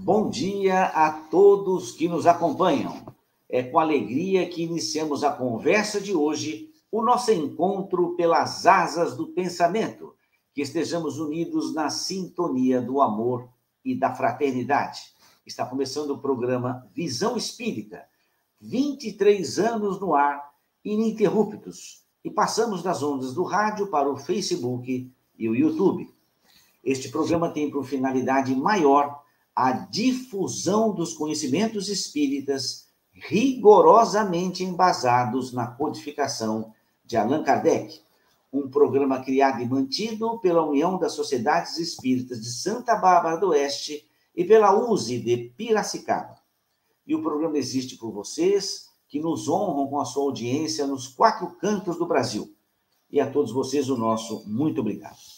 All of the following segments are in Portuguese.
Bom dia a todos que nos acompanham. É com alegria que iniciamos a conversa de hoje, o nosso encontro pelas asas do pensamento, que estejamos unidos na sintonia do amor e da fraternidade. Está começando o programa Visão Espírita, 23 anos no ar, ininterruptos, e passamos das ondas do rádio para o Facebook e o YouTube. Este programa tem por finalidade maior a difusão dos conhecimentos espíritas rigorosamente embasados na codificação de Allan Kardec, um programa criado e mantido pela União das Sociedades Espíritas de Santa Bárbara do Oeste e pela USE de Piracicaba. E o programa existe por vocês, que nos honram com a sua audiência nos quatro cantos do Brasil. E a todos vocês o nosso muito obrigado.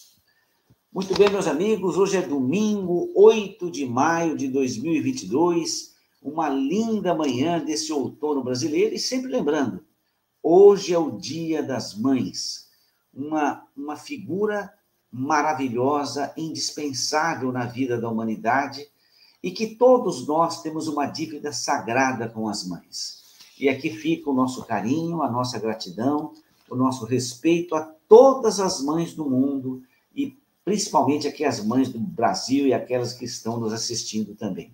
Muito bem, meus amigos, hoje é domingo, 8 de maio de 2022, uma linda manhã desse outono brasileiro, e sempre lembrando, hoje é o Dia das Mães, uma, uma figura maravilhosa, indispensável na vida da humanidade, e que todos nós temos uma dívida sagrada com as mães. E aqui fica o nosso carinho, a nossa gratidão, o nosso respeito a todas as mães do mundo e principalmente aqui as mães do Brasil e aquelas que estão nos assistindo também.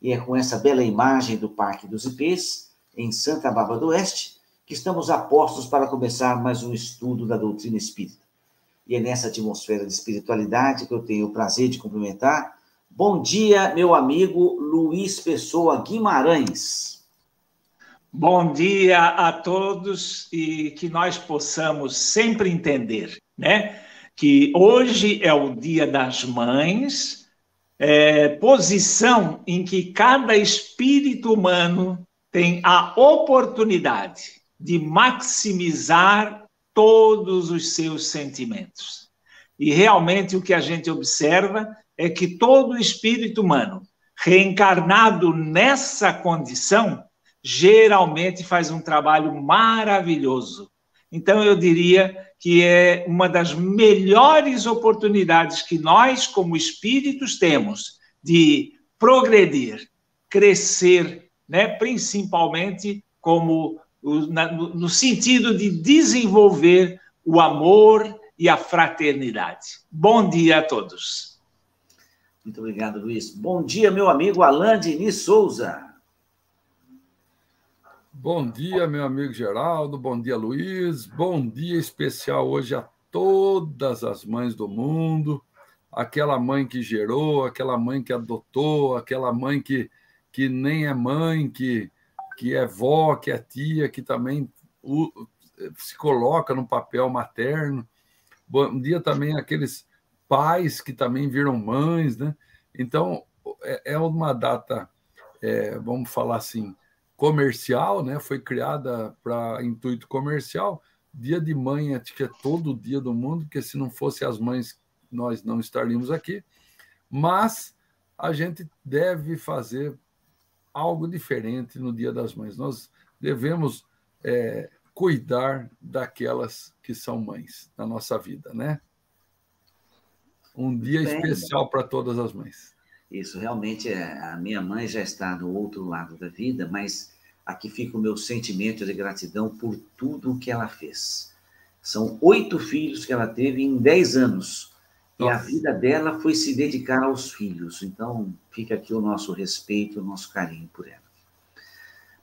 E é com essa bela imagem do Parque dos Ipês, em Santa Bárbara do Oeste, que estamos a postos para começar mais um estudo da doutrina espírita. E é nessa atmosfera de espiritualidade que eu tenho o prazer de cumprimentar. Bom dia, meu amigo Luiz Pessoa Guimarães. Bom dia a todos e que nós possamos sempre entender, né? Que hoje é o Dia das Mães, é, posição em que cada espírito humano tem a oportunidade de maximizar todos os seus sentimentos. E realmente o que a gente observa é que todo espírito humano reencarnado nessa condição geralmente faz um trabalho maravilhoso. Então eu diria que é uma das melhores oportunidades que nós, como espíritos, temos de progredir, crescer, né? principalmente como no sentido de desenvolver o amor e a fraternidade. Bom dia a todos. Muito obrigado, Luiz. Bom dia, meu amigo Alain Diniz Souza. Bom dia, meu amigo Geraldo. Bom dia, Luiz. Bom dia especial hoje a todas as mães do mundo. Aquela mãe que gerou, aquela mãe que adotou, aquela mãe que, que nem é mãe, que, que é vó, que é tia, que também se coloca no papel materno. Bom dia também aqueles pais que também viram mães, né? Então, é, é uma data, é, vamos falar assim, comercial, né? Foi criada para intuito comercial. Dia de mãe, acho que é todo dia do mundo, porque se não fosse as mães, nós não estaríamos aqui. Mas a gente deve fazer algo diferente no Dia das Mães. Nós devemos é, cuidar daquelas que são mães na nossa vida, né? Um dia Bem, especial para todas as mães. Isso, realmente, é, a minha mãe já está do outro lado da vida, mas aqui fica o meu sentimento de gratidão por tudo o que ela fez. São oito filhos que ela teve em dez anos. Nossa. E a vida dela foi se dedicar aos filhos. Então, fica aqui o nosso respeito, o nosso carinho por ela.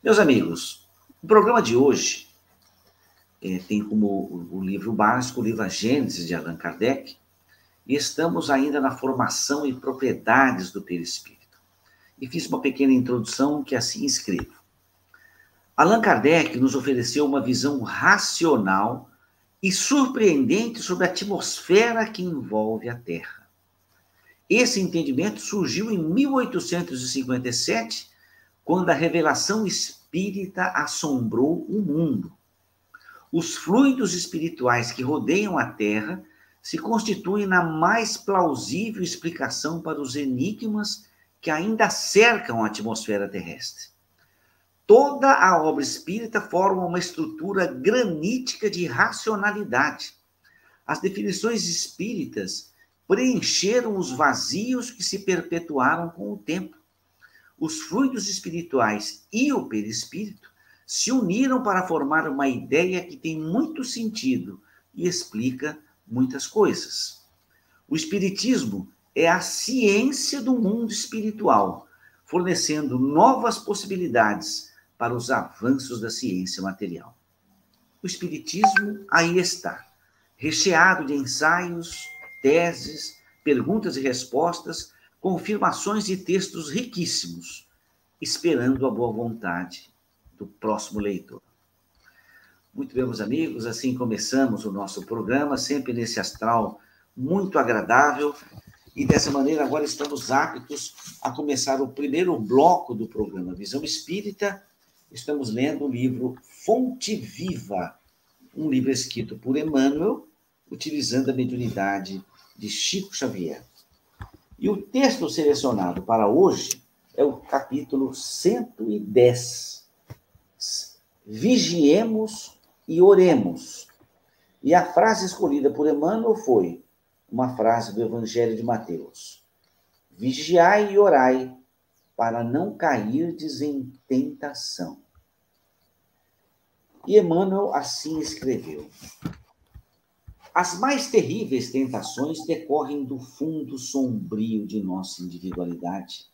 Meus amigos, o programa de hoje é, tem como o livro básico o livro A Gênesis de Allan Kardec, e estamos ainda na formação e propriedades do perispírito. E fiz uma pequena introdução que assim escrevo. Allan Kardec nos ofereceu uma visão racional e surpreendente sobre a atmosfera que envolve a Terra. Esse entendimento surgiu em 1857, quando a revelação espírita assombrou o mundo. Os fluidos espirituais que rodeiam a Terra se constituem na mais plausível explicação para os enigmas que ainda cercam a atmosfera terrestre. Toda a obra espírita forma uma estrutura granítica de racionalidade. As definições espíritas preencheram os vazios que se perpetuaram com o tempo. os fluidos espirituais e o perispírito se uniram para formar uma ideia que tem muito sentido e explica muitas coisas. O Espiritismo é a ciência do mundo espiritual, fornecendo novas possibilidades para os avanços da ciência material. O Espiritismo aí está, recheado de ensaios, teses, perguntas e respostas, confirmações e textos riquíssimos, esperando a boa vontade do próximo leitor. Muito bem, meus amigos, assim começamos o nosso programa, sempre nesse astral muito agradável. E dessa maneira, agora estamos aptos a começar o primeiro bloco do programa Visão Espírita. Estamos lendo o livro Fonte Viva, um livro escrito por Emmanuel, utilizando a mediunidade de Chico Xavier. E o texto selecionado para hoje é o capítulo 110. Vigiemos e oremos. E a frase escolhida por Emmanuel foi uma frase do Evangelho de Mateus: Vigiai e orai, para não cairdes em tentação. E Emmanuel assim escreveu: As mais terríveis tentações decorrem do fundo sombrio de nossa individualidade.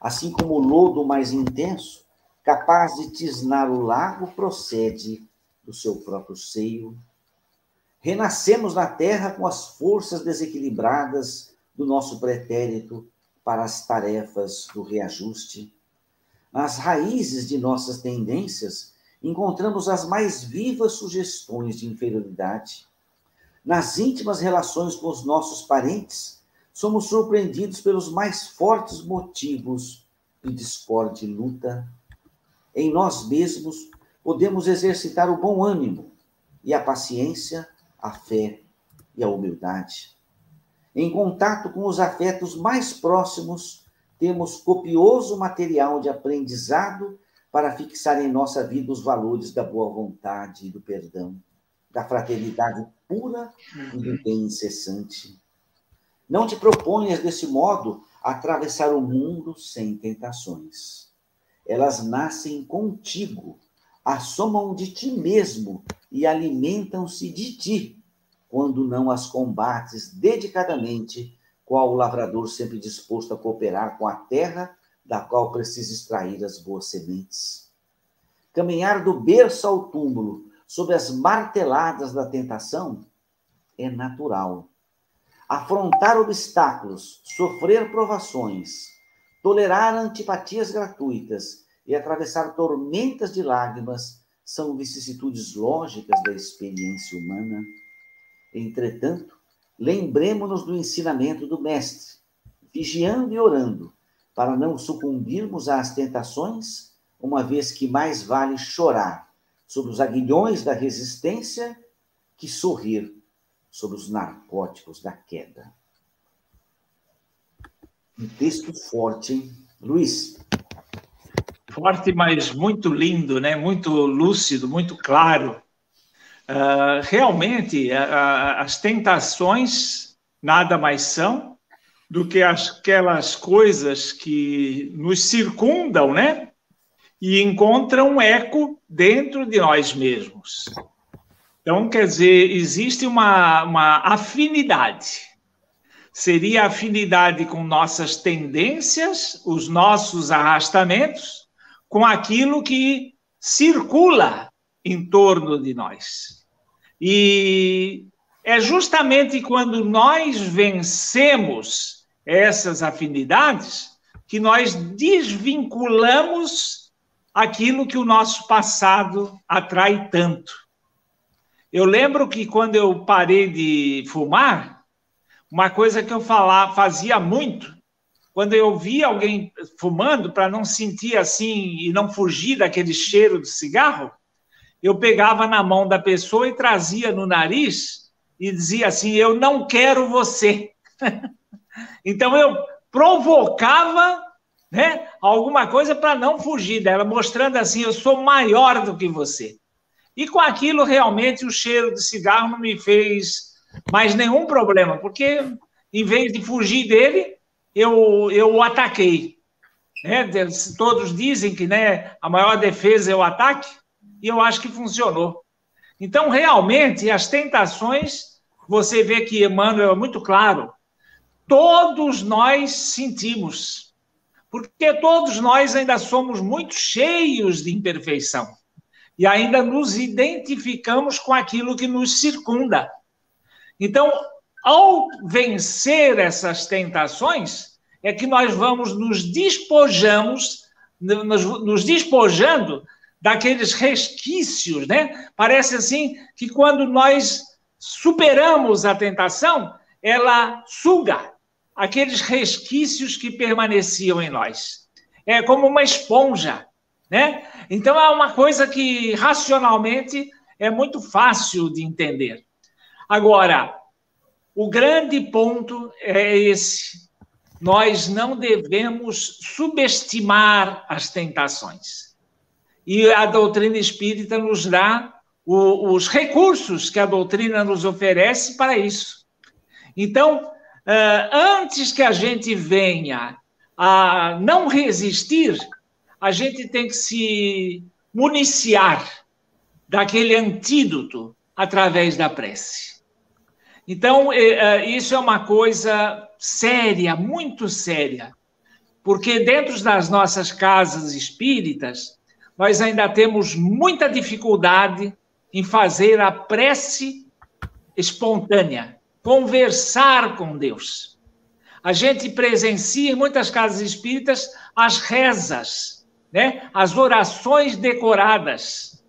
Assim como o lodo mais intenso, capaz de tisnar o lago, procede do seu próprio seio. Renascemos na terra com as forças desequilibradas do nosso pretérito para as tarefas do reajuste. Nas raízes de nossas tendências, encontramos as mais vivas sugestões de inferioridade. Nas íntimas relações com os nossos parentes, somos surpreendidos pelos mais fortes motivos de discórdia e luta. Em nós mesmos, podemos exercitar o bom ânimo e a paciência, a fé e a humildade. Em contato com os afetos mais próximos, temos copioso material de aprendizado para fixar em nossa vida os valores da boa vontade e do perdão, da fraternidade pura e do bem incessante. Não te proponhas, desse modo, atravessar o mundo sem tentações. Elas nascem contigo assomam de ti mesmo e alimentam-se de ti, quando não as combates dedicadamente, qual o lavrador sempre disposto a cooperar com a terra da qual precisa extrair as boas sementes. Caminhar do berço ao túmulo, sob as marteladas da tentação, é natural. Afrontar obstáculos, sofrer provações, tolerar antipatias gratuitas e atravessar tormentas de lágrimas são vicissitudes lógicas da experiência humana. Entretanto, lembremos-nos do ensinamento do Mestre, vigiando e orando, para não sucumbirmos às tentações, uma vez que mais vale chorar sobre os aguilhões da resistência que sorrir sobre os narcóticos da queda. Um texto forte, hein? Luiz, forte, mas muito lindo, né? muito lúcido, muito claro. Uh, realmente, uh, as tentações nada mais são do que aquelas coisas que nos circundam, né? E encontram eco dentro de nós mesmos. Então, quer dizer, existe uma, uma afinidade. Seria afinidade com nossas tendências, os nossos arrastamentos, com aquilo que circula em torno de nós. E é justamente quando nós vencemos essas afinidades que nós desvinculamos aquilo que o nosso passado atrai tanto. Eu lembro que quando eu parei de fumar, uma coisa que eu falava, fazia muito quando eu via alguém fumando, para não sentir assim e não fugir daquele cheiro de cigarro, eu pegava na mão da pessoa e trazia no nariz e dizia assim: Eu não quero você. então eu provocava né, alguma coisa para não fugir dela, mostrando assim: Eu sou maior do que você. E com aquilo, realmente, o cheiro de cigarro não me fez mais nenhum problema, porque em vez de fugir dele, eu, eu ataquei. Né? Todos dizem que né, a maior defesa é o ataque, e eu acho que funcionou. Então, realmente, as tentações, você vê que Emmanuel é muito claro, todos nós sentimos, porque todos nós ainda somos muito cheios de imperfeição e ainda nos identificamos com aquilo que nos circunda. Então, ao vencer essas tentações, é que nós vamos nos despojamos, nos, nos despojando daqueles resquícios, né? Parece assim que quando nós superamos a tentação, ela suga aqueles resquícios que permaneciam em nós. É como uma esponja, né? Então é uma coisa que racionalmente é muito fácil de entender. Agora, o grande ponto é esse. Nós não devemos subestimar as tentações. E a doutrina espírita nos dá o, os recursos que a doutrina nos oferece para isso. Então, antes que a gente venha a não resistir, a gente tem que se municiar daquele antídoto através da prece. Então, é, é, isso é uma coisa séria, muito séria, porque dentro das nossas casas espíritas, nós ainda temos muita dificuldade em fazer a prece espontânea, conversar com Deus. A gente presencia em muitas casas espíritas as rezas, né? as orações decoradas.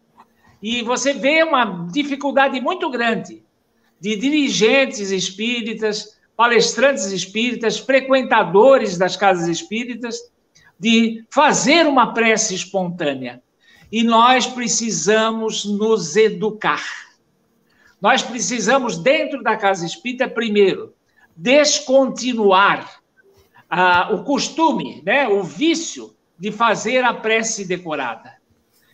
E você vê uma dificuldade muito grande de dirigentes espíritas, palestrantes espíritas, frequentadores das casas espíritas, de fazer uma prece espontânea. E nós precisamos nos educar. Nós precisamos, dentro da casa espírita, primeiro, descontinuar ah, o costume, né, o vício de fazer a prece decorada.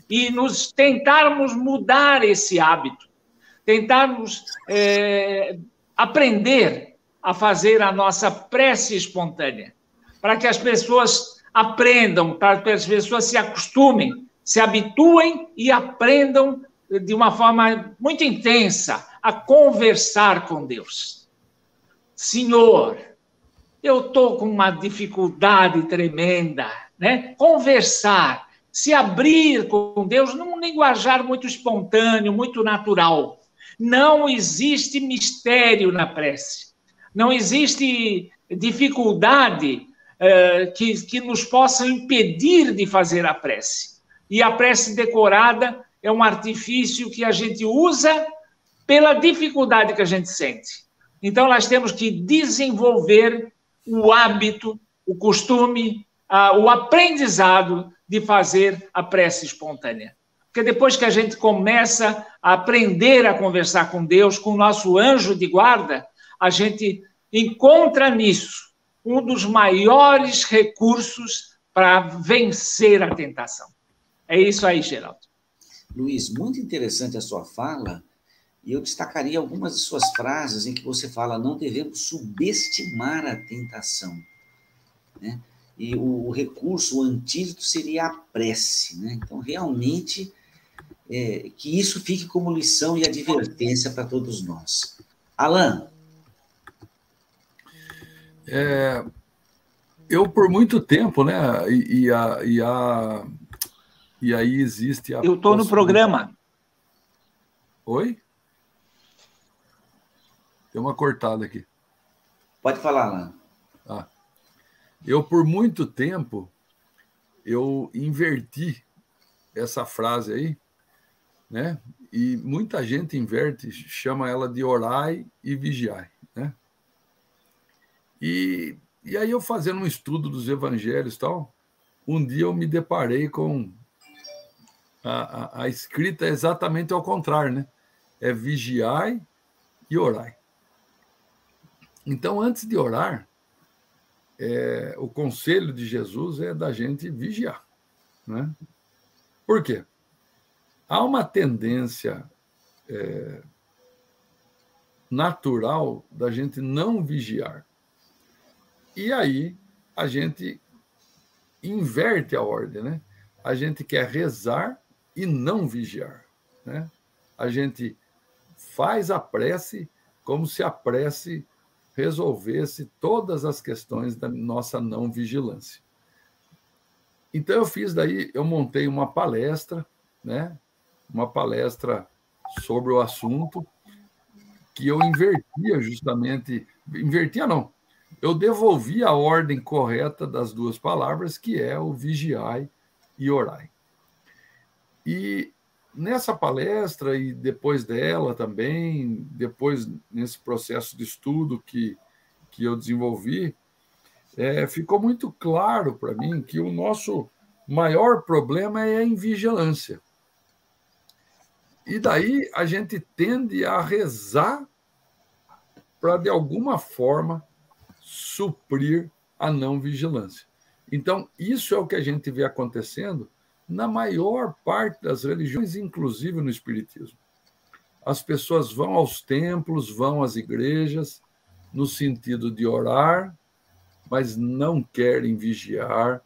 E nos tentarmos mudar esse hábito tentarmos é, aprender a fazer a nossa prece espontânea, para que as pessoas aprendam, para que as pessoas se acostumem, se habituem e aprendam de uma forma muito intensa a conversar com Deus. Senhor, eu estou com uma dificuldade tremenda, né? Conversar, se abrir com Deus num linguajar muito espontâneo, muito natural. Não existe mistério na prece. Não existe dificuldade uh, que, que nos possa impedir de fazer a prece. E a prece decorada é um artifício que a gente usa pela dificuldade que a gente sente. Então, nós temos que desenvolver o hábito, o costume, uh, o aprendizado de fazer a prece espontânea. Porque depois que a gente começa a aprender a conversar com Deus, com o nosso anjo de guarda, a gente encontra nisso um dos maiores recursos para vencer a tentação. É isso aí, Geraldo. Luiz, muito interessante a sua fala, e eu destacaria algumas de suas frases em que você fala: não devemos subestimar a tentação. Né? E o, recurso, o antídoto seria a prece. Né? Então, realmente é, que isso fique como lição e advertência para todos nós. Alan. É, eu, por muito tempo, né, e, e, a, e, a, e aí existe a. Eu estou no programa. Oi? Tem uma cortada aqui. Pode falar, Alan. Ah. Eu, por muito tempo, eu inverti essa frase aí né? E muita gente inverte, chama ela de orai e vigiai, né? E, e aí eu fazendo um estudo dos evangelhos tal, um dia eu me deparei com a, a, a escrita exatamente ao contrário, né? É vigiai e orai. Então, antes de orar, é, o conselho de Jesus é da gente vigiar, né? Por quê? há uma tendência é, natural da gente não vigiar. E aí a gente inverte a ordem, né? A gente quer rezar e não vigiar, né? A gente faz a prece como se a prece resolvesse todas as questões da nossa não vigilância. Então eu fiz daí, eu montei uma palestra, né? Uma palestra sobre o assunto que eu invertia justamente, invertia não, eu devolvi a ordem correta das duas palavras, que é o vigiai e orai. E nessa palestra e depois dela também, depois nesse processo de estudo que, que eu desenvolvi, é, ficou muito claro para mim que o nosso maior problema é a invigilância. E daí a gente tende a rezar para, de alguma forma, suprir a não vigilância. Então, isso é o que a gente vê acontecendo na maior parte das religiões, inclusive no Espiritismo. As pessoas vão aos templos, vão às igrejas, no sentido de orar, mas não querem vigiar,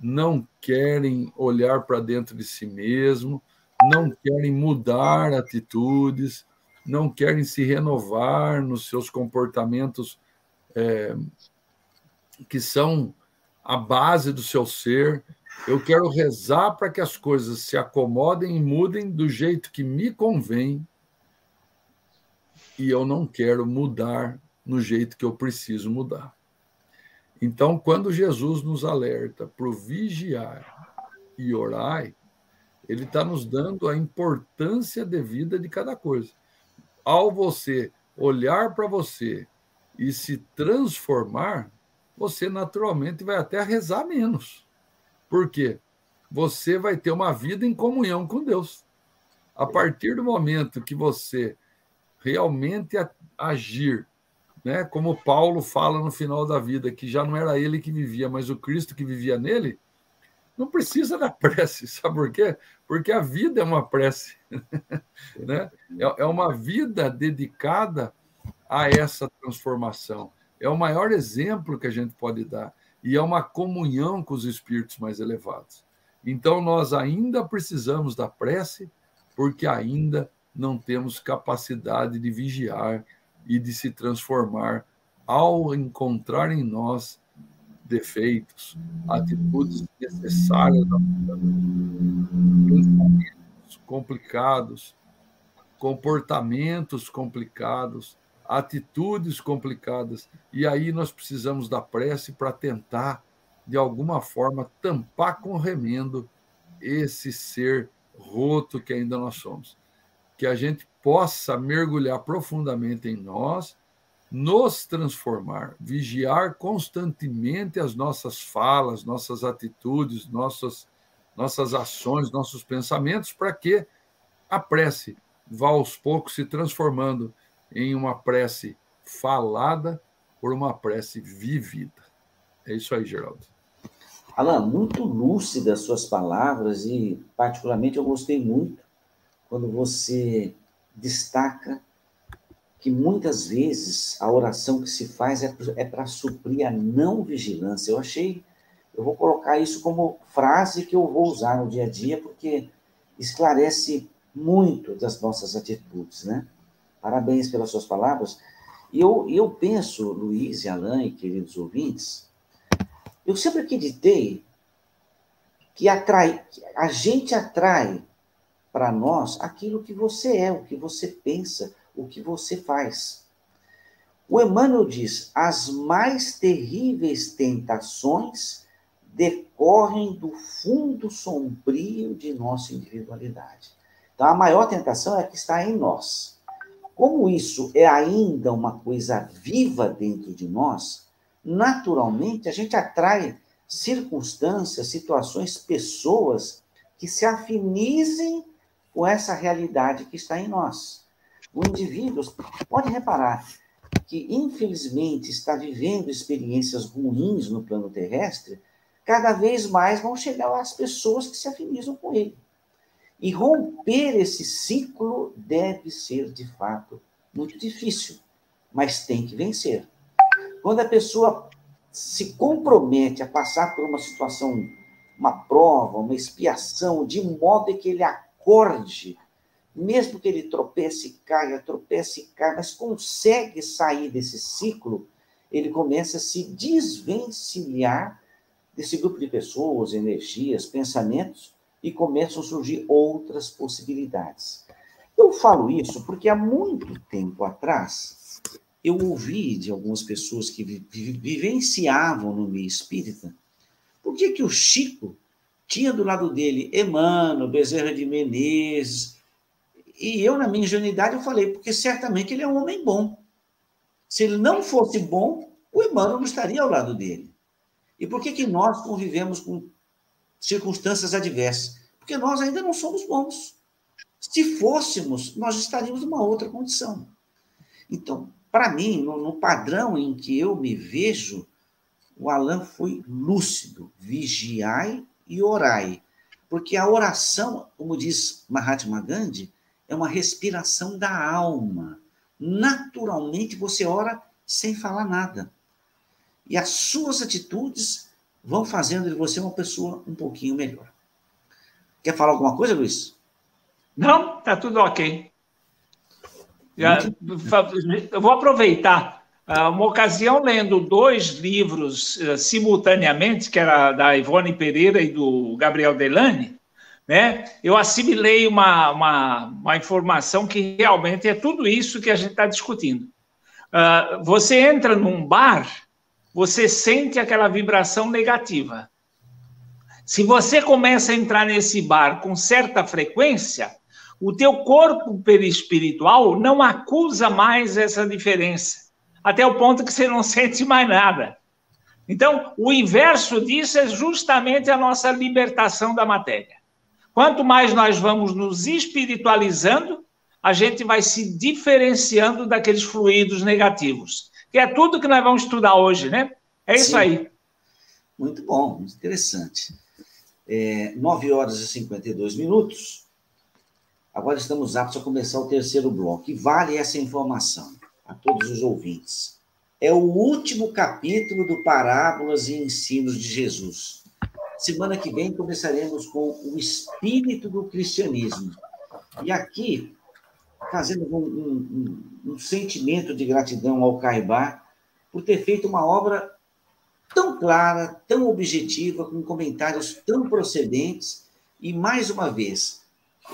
não querem olhar para dentro de si mesmo, não querem mudar atitudes, não querem se renovar nos seus comportamentos é, que são a base do seu ser. Eu quero rezar para que as coisas se acomodem e mudem do jeito que me convém, e eu não quero mudar no jeito que eu preciso mudar. Então, quando Jesus nos alerta para vigiar e orar, ele está nos dando a importância devida de cada coisa. Ao você olhar para você e se transformar, você naturalmente vai até rezar menos. Por quê? Você vai ter uma vida em comunhão com Deus. A partir do momento que você realmente agir, né, como Paulo fala no final da vida, que já não era ele que vivia, mas o Cristo que vivia nele, não precisa da prece, sabe por quê? Porque a vida é uma prece, né? É, é uma vida dedicada a essa transformação. É o maior exemplo que a gente pode dar e é uma comunhão com os espíritos mais elevados. Então, nós ainda precisamos da prece, porque ainda não temos capacidade de vigiar e de se transformar ao encontrar em nós defeitos, atitudes necessárias, pensamentos complicados, comportamentos complicados, atitudes complicadas. E aí nós precisamos da prece para tentar, de alguma forma, tampar com remendo esse ser roto que ainda nós somos. Que a gente possa mergulhar profundamente em nós, nos transformar, vigiar constantemente as nossas falas, nossas atitudes, nossas, nossas ações, nossos pensamentos, para que a prece vá aos poucos se transformando em uma prece falada por uma prece vivida. É isso aí, Geraldo. Alan, muito lúcida as suas palavras e, particularmente, eu gostei muito quando você destaca que muitas vezes a oração que se faz é para suprir a não vigilância. Eu achei, eu vou colocar isso como frase que eu vou usar no dia a dia, porque esclarece muito das nossas atitudes, né? Parabéns pelas suas palavras. E eu, eu penso, Luiz e Alain queridos ouvintes, eu sempre acreditei que atrai, a gente atrai para nós aquilo que você é, o que você pensa, o que você faz. O Emmanuel diz: as mais terríveis tentações decorrem do fundo sombrio de nossa individualidade. Então, a maior tentação é que está em nós. Como isso é ainda uma coisa viva dentro de nós, naturalmente a gente atrai circunstâncias, situações, pessoas que se afinizem com essa realidade que está em nós. O indivíduo, pode reparar, que infelizmente está vivendo experiências ruins no plano terrestre, cada vez mais vão chegar as pessoas que se afinizam com ele. E romper esse ciclo deve ser, de fato, muito difícil, mas tem que vencer. Quando a pessoa se compromete a passar por uma situação uma prova, uma expiação, de modo que ele acorde, mesmo que ele tropece e caia, tropece e caia, mas consegue sair desse ciclo, ele começa a se desvencilhar desse grupo de pessoas, energias, pensamentos, e começam a surgir outras possibilidades. Eu falo isso porque há muito tempo atrás eu ouvi de algumas pessoas que vivenciavam no meio espírita por que, que o Chico tinha do lado dele Emmanuel, Bezerra de Menezes, e eu, na minha ingenuidade, eu falei, porque certamente ele é um homem bom. Se ele não fosse bom, o Emmanuel não estaria ao lado dele. E por que, que nós convivemos com circunstâncias adversas? Porque nós ainda não somos bons. Se fôssemos, nós estaríamos numa outra condição. Então, para mim, no, no, padrão em que eu me vejo, o Alain foi lúcido, vigiai e orai. Porque a oração, como diz Mahatma Gandhi, é uma respiração da alma. Naturalmente você ora sem falar nada. E as suas atitudes vão fazendo de você uma pessoa um pouquinho melhor. Quer falar alguma coisa, Luiz? Não, tá tudo ok. Já, eu vou aproveitar ah, uma ocasião lendo dois livros uh, simultaneamente, que era da Ivone Pereira e do Gabriel Delane, né? Eu assimilei uma, uma, uma informação que realmente é tudo isso que a gente está discutindo. Uh, você entra num bar você sente aquela vibração negativa. Se você começa a entrar nesse bar com certa frequência, o teu corpo perispiritual não acusa mais essa diferença, até o ponto que você não sente mais nada. Então, o inverso disso é justamente a nossa libertação da matéria. Quanto mais nós vamos nos espiritualizando, a gente vai se diferenciando daqueles fluidos negativos que é tudo que nós vamos estudar hoje, né? É isso Sim. aí. Muito bom, muito interessante. É, 9 horas e 52 minutos. Agora estamos aptos a começar o terceiro bloco. E vale essa informação a todos os ouvintes. É o último capítulo do Parábolas e Ensinos de Jesus. Semana que vem começaremos com o espírito do cristianismo. E aqui fazendo um, um, um, sentimento de gratidão ao Caibá por ter feito uma obra tão clara, tão objetiva, com comentários tão procedentes. E, mais uma vez,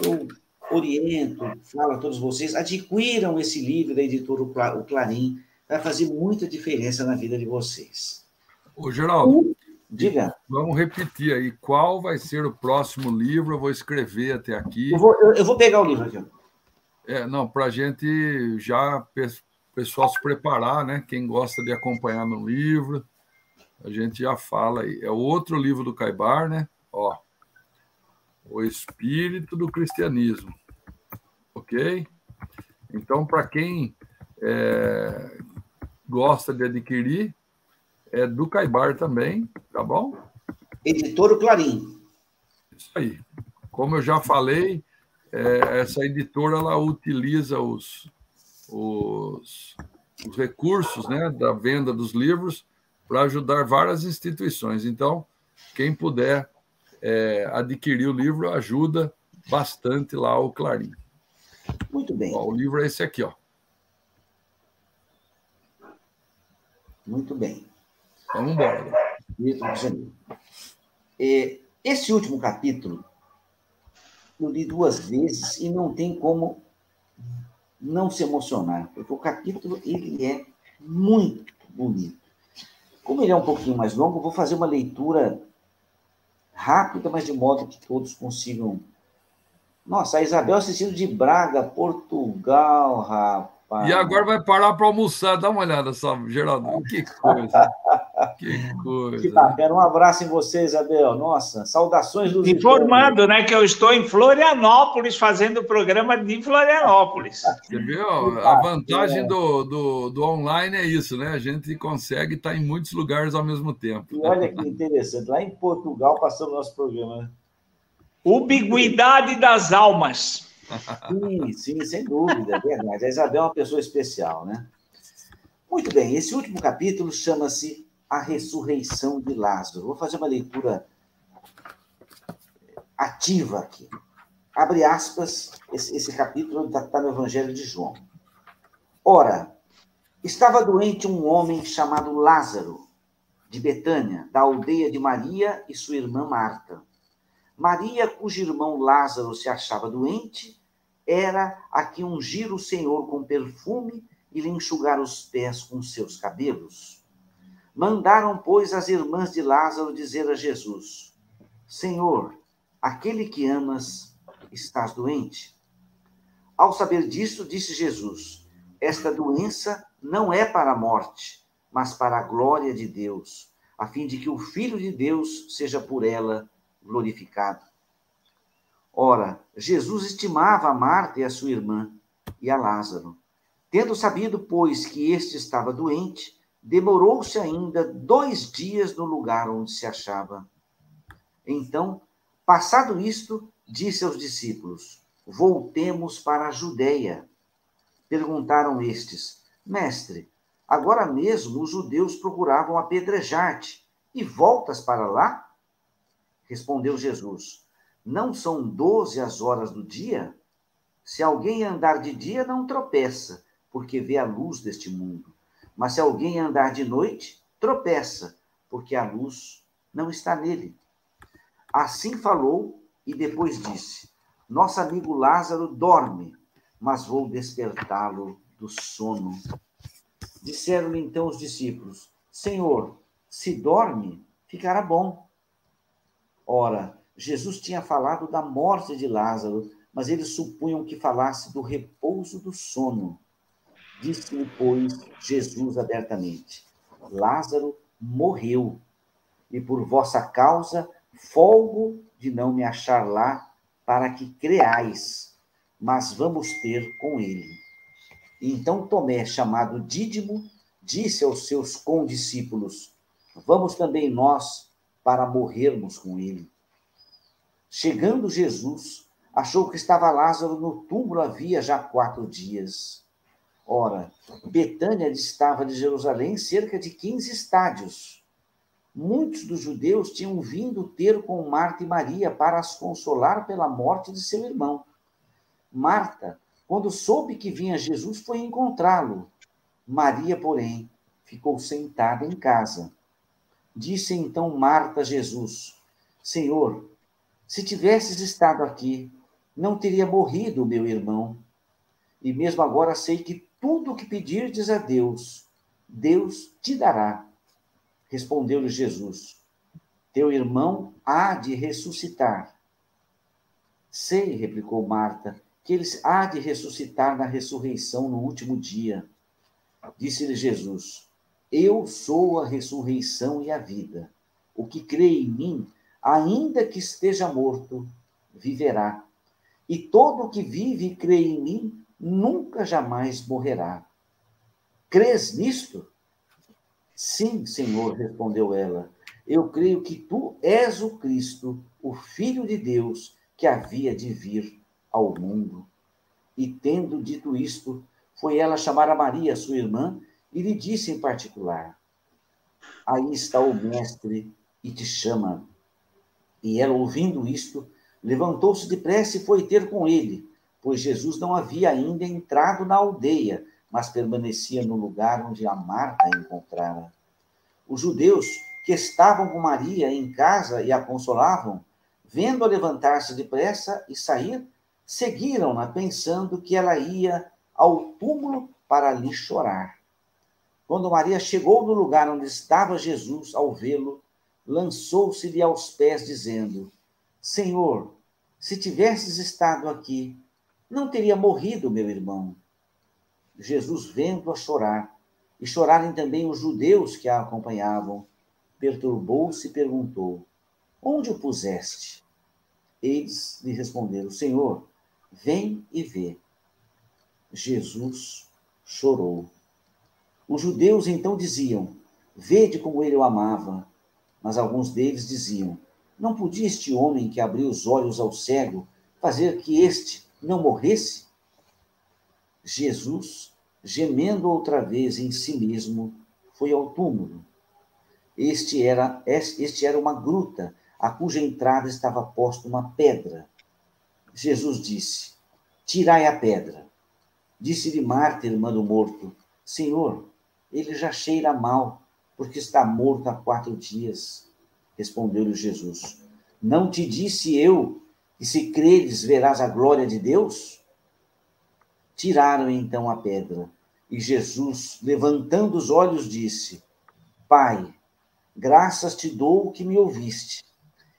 eu oriento, falo a todos vocês, adquiram esse livro da editora O Clarim, vai fazer muita diferença na vida de vocês. Ô, Geraldo, diga. Vamos repetir aí, qual vai ser o próximo livro? Eu vou escrever até aqui. Eu vou, eu, eu vou pegar o livro aqui. É, não, para a gente já o pessoal se preparar, né? Quem gosta de acompanhar no livro, a gente já fala aí. É outro livro do Caibar, né? Ó, o Espírito do Cristianismo, ok? Então, para quem é, gosta de adquirir, é do Caibar também, tá bom? Editor Clarim. Isso aí. Como eu já falei, é, essa editora ela utiliza os, os, os recursos né, da venda dos livros para ajudar várias instituições. Então, quem puder é, adquirir o livro ajuda bastante lá o Clarim. Muito bem. Ó, o livro é esse aqui, ó. Muito bem. Vamos embora. Esse último capítulo eu li duas vezes e não tem como não se emocionar, porque o capítulo ele é muito bonito. Como ele é um pouquinho mais longo, vou fazer uma leitura rápida, mas de modo que todos consigam. Nossa, a Isabel assistindo de Braga, Portugal, rapaz. E agora vai parar para almoçar. Dá uma olhada só, Geraldo. Que coisa. que coisa. Que bacana. Um abraço em você, Isabel. Nossa, saudações dos Informando, né, que eu estou em Florianópolis fazendo o programa de Florianópolis. Você viu? A vantagem do, do, do online é isso, né? A gente consegue estar em muitos lugares ao mesmo tempo. E olha que interessante. Lá em Portugal passando o nosso programa. Né? Ubiguidade das almas. Sim, sim, sem dúvida, é verdade. A Isabel é uma pessoa especial, né? Muito bem, esse último capítulo chama-se A Ressurreição de Lázaro. Vou fazer uma leitura ativa aqui. Abre aspas, esse, esse capítulo está tá no Evangelho de João. Ora, estava doente um homem chamado Lázaro, de Betânia, da aldeia de Maria e sua irmã Marta. Maria, cujo irmão Lázaro se achava doente, era a que ungir o Senhor com perfume e lhe enxugar os pés com seus cabelos. Mandaram, pois, as irmãs de Lázaro dizer a Jesus: Senhor, aquele que amas, estás doente. Ao saber disso, disse Jesus: Esta doença não é para a morte, mas para a glória de Deus, a fim de que o Filho de Deus seja por ela glorificado. Ora, Jesus estimava a Marta e a sua irmã e a Lázaro. Tendo sabido, pois, que este estava doente, demorou-se ainda dois dias no lugar onde se achava. Então, passado isto, disse aos discípulos: Voltemos para a Judéia. Perguntaram estes: Mestre, agora mesmo os judeus procuravam apedrejar-te, e voltas para lá? Respondeu Jesus: Não são doze as horas do dia? Se alguém andar de dia, não tropeça porque vê a luz deste mundo. Mas se alguém andar de noite, tropeça, porque a luz não está nele. Assim falou e depois disse: Nosso amigo Lázaro dorme, mas vou despertá-lo do sono. Disseram-lhe então os discípulos: Senhor, se dorme, ficará bom. Ora, Jesus tinha falado da morte de Lázaro, mas eles supunham que falasse do repouso do sono. Disse-lhe, pois, Jesus abertamente: Lázaro morreu, e por vossa causa folgo de não me achar lá, para que creais, mas vamos ter com ele. então Tomé, chamado Dídimo, disse aos seus condiscípulos: Vamos também nós para morrermos com ele. Chegando Jesus, achou que estava Lázaro no túmulo havia já quatro dias. Ora, Betânia distava de Jerusalém cerca de 15 estádios. Muitos dos judeus tinham vindo ter com Marta e Maria para as consolar pela morte de seu irmão. Marta, quando soube que vinha Jesus, foi encontrá-lo. Maria, porém, ficou sentada em casa. Disse então Marta a Jesus: Senhor, se tivesses estado aqui, não teria morrido meu irmão. E mesmo agora sei que tudo o que pedirdes a Deus, Deus te dará. Respondeu-lhe Jesus: Teu irmão há de ressuscitar. Sei, replicou Marta, que ele há de ressuscitar na ressurreição no último dia. Disse-lhe Jesus: Eu sou a ressurreição e a vida. O que crê em mim, ainda que esteja morto, viverá. E todo o que vive e crê em mim nunca jamais morrerá. Crês nisto? Sim, Senhor, respondeu ela. Eu creio que tu és o Cristo, o Filho de Deus, que havia de vir ao mundo. E tendo dito isto, foi ela chamar a Maria, sua irmã, e lhe disse em particular: Aí está o Mestre e te chama. E ela, ouvindo isto, levantou-se depressa e foi ter com ele pois Jesus não havia ainda entrado na aldeia, mas permanecia no lugar onde a Marta encontrara. Os judeus que estavam com Maria em casa e a consolavam, vendo-a levantar-se depressa e sair, seguiram-na, pensando que ela ia ao túmulo para lhe chorar. Quando Maria chegou no lugar onde estava Jesus, ao vê-lo, lançou-se-lhe aos pés, dizendo: Senhor, se tivesses estado aqui, não teria morrido meu irmão. Jesus, vendo-a chorar, e chorarem também os judeus que a acompanhavam, perturbou-se e perguntou: Onde o puseste? Eles lhe responderam: Senhor, vem e vê. Jesus chorou. Os judeus então diziam: Vede como ele o amava. Mas alguns deles diziam: Não podia este homem que abriu os olhos ao cego fazer que este não morresse, Jesus, gemendo outra vez em si mesmo, foi ao túmulo. Este era, este era uma gruta a cuja entrada estava posta uma pedra. Jesus disse: Tirai a pedra. Disse-lhe Marta, irmã do morto: Senhor, ele já cheira mal, porque está morto há quatro dias. Respondeu-lhe Jesus: Não te disse eu que se creres verás a glória de Deus? Tiraram então a pedra. E Jesus, levantando os olhos, disse: Pai, graças te dou que me ouviste.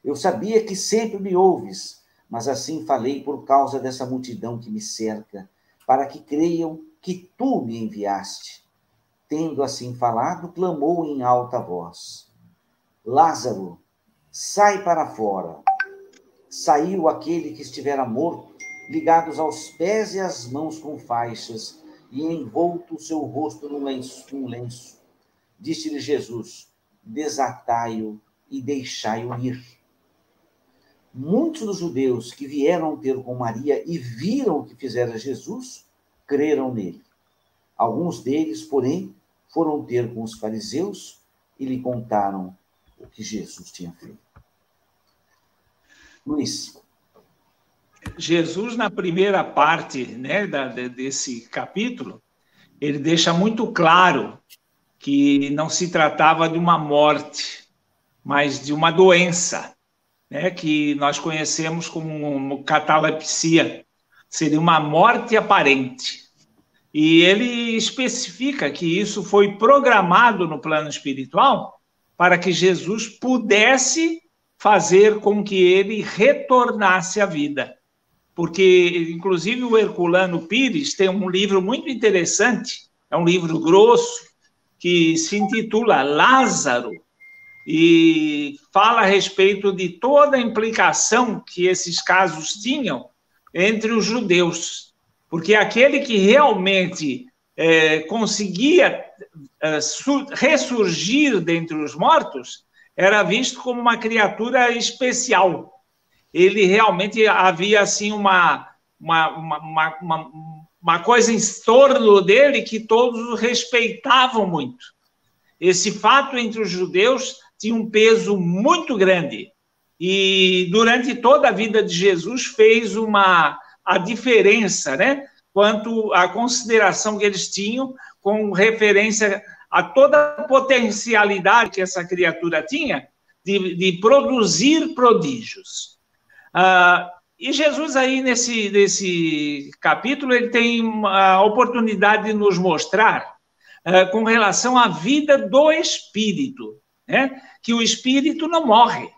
Eu sabia que sempre me ouves, mas assim falei por causa dessa multidão que me cerca, para que creiam que tu me enviaste. Tendo assim falado, clamou em alta voz: Lázaro, sai para fora. Saiu aquele que estivera morto, ligados aos pés e às mãos com faixas, e envolto o seu rosto num lenço. Num lenço. Disse-lhe Jesus: Desatai-o e deixai-o ir. Muitos dos judeus que vieram ter com Maria e viram o que fizera Jesus, creram nele. Alguns deles, porém, foram ter com os fariseus e lhe contaram o que Jesus tinha feito. Luiz. Jesus, na primeira parte né, da, desse capítulo, ele deixa muito claro que não se tratava de uma morte, mas de uma doença, né, que nós conhecemos como catalepsia. Seria uma morte aparente. E ele especifica que isso foi programado no plano espiritual para que Jesus pudesse fazer com que ele retornasse à vida. Porque, inclusive, o Herculano Pires tem um livro muito interessante, é um livro grosso, que se intitula Lázaro, e fala a respeito de toda a implicação que esses casos tinham entre os judeus porque aquele que realmente é, conseguia é, ressurgir dentre os mortos era visto como uma criatura especial. Ele realmente havia assim uma, uma, uma, uma, uma coisa em torno dele que todos respeitavam muito. Esse fato entre os judeus tinha um peso muito grande. E durante toda a vida de Jesus fez uma a diferença, né? Quanto à consideração que eles tinham com referência a toda a potencialidade que essa criatura tinha de, de produzir prodígios. Ah, e Jesus aí nesse, nesse capítulo ele tem a oportunidade de nos mostrar ah, com relação à vida do espírito, né? Que o espírito não morre.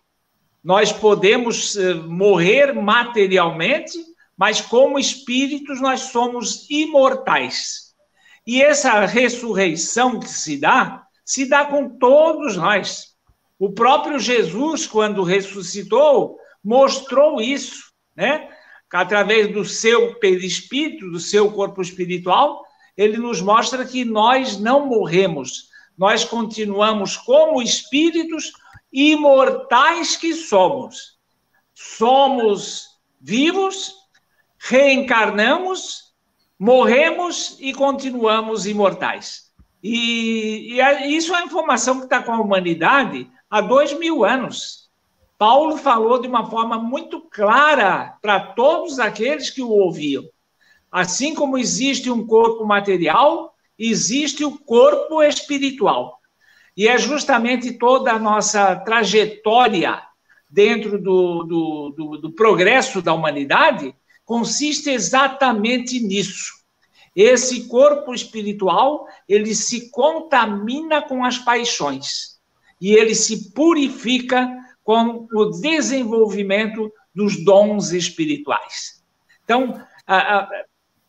Nós podemos uh, morrer materialmente, mas como espíritos nós somos imortais. E essa ressurreição que se dá, se dá com todos nós. O próprio Jesus, quando ressuscitou, mostrou isso, né? Através do seu perispírito, do seu corpo espiritual, ele nos mostra que nós não morremos, nós continuamos como espíritos imortais que somos. Somos vivos reencarnamos, morremos e continuamos imortais. E, e isso é informação que está com a humanidade há dois mil anos. Paulo falou de uma forma muito clara para todos aqueles que o ouviam. Assim como existe um corpo material, existe o corpo espiritual. E é justamente toda a nossa trajetória dentro do, do, do, do progresso da humanidade consiste exatamente nisso. Esse corpo espiritual, ele se contamina com as paixões e ele se purifica com o desenvolvimento dos dons espirituais. Então, a, a,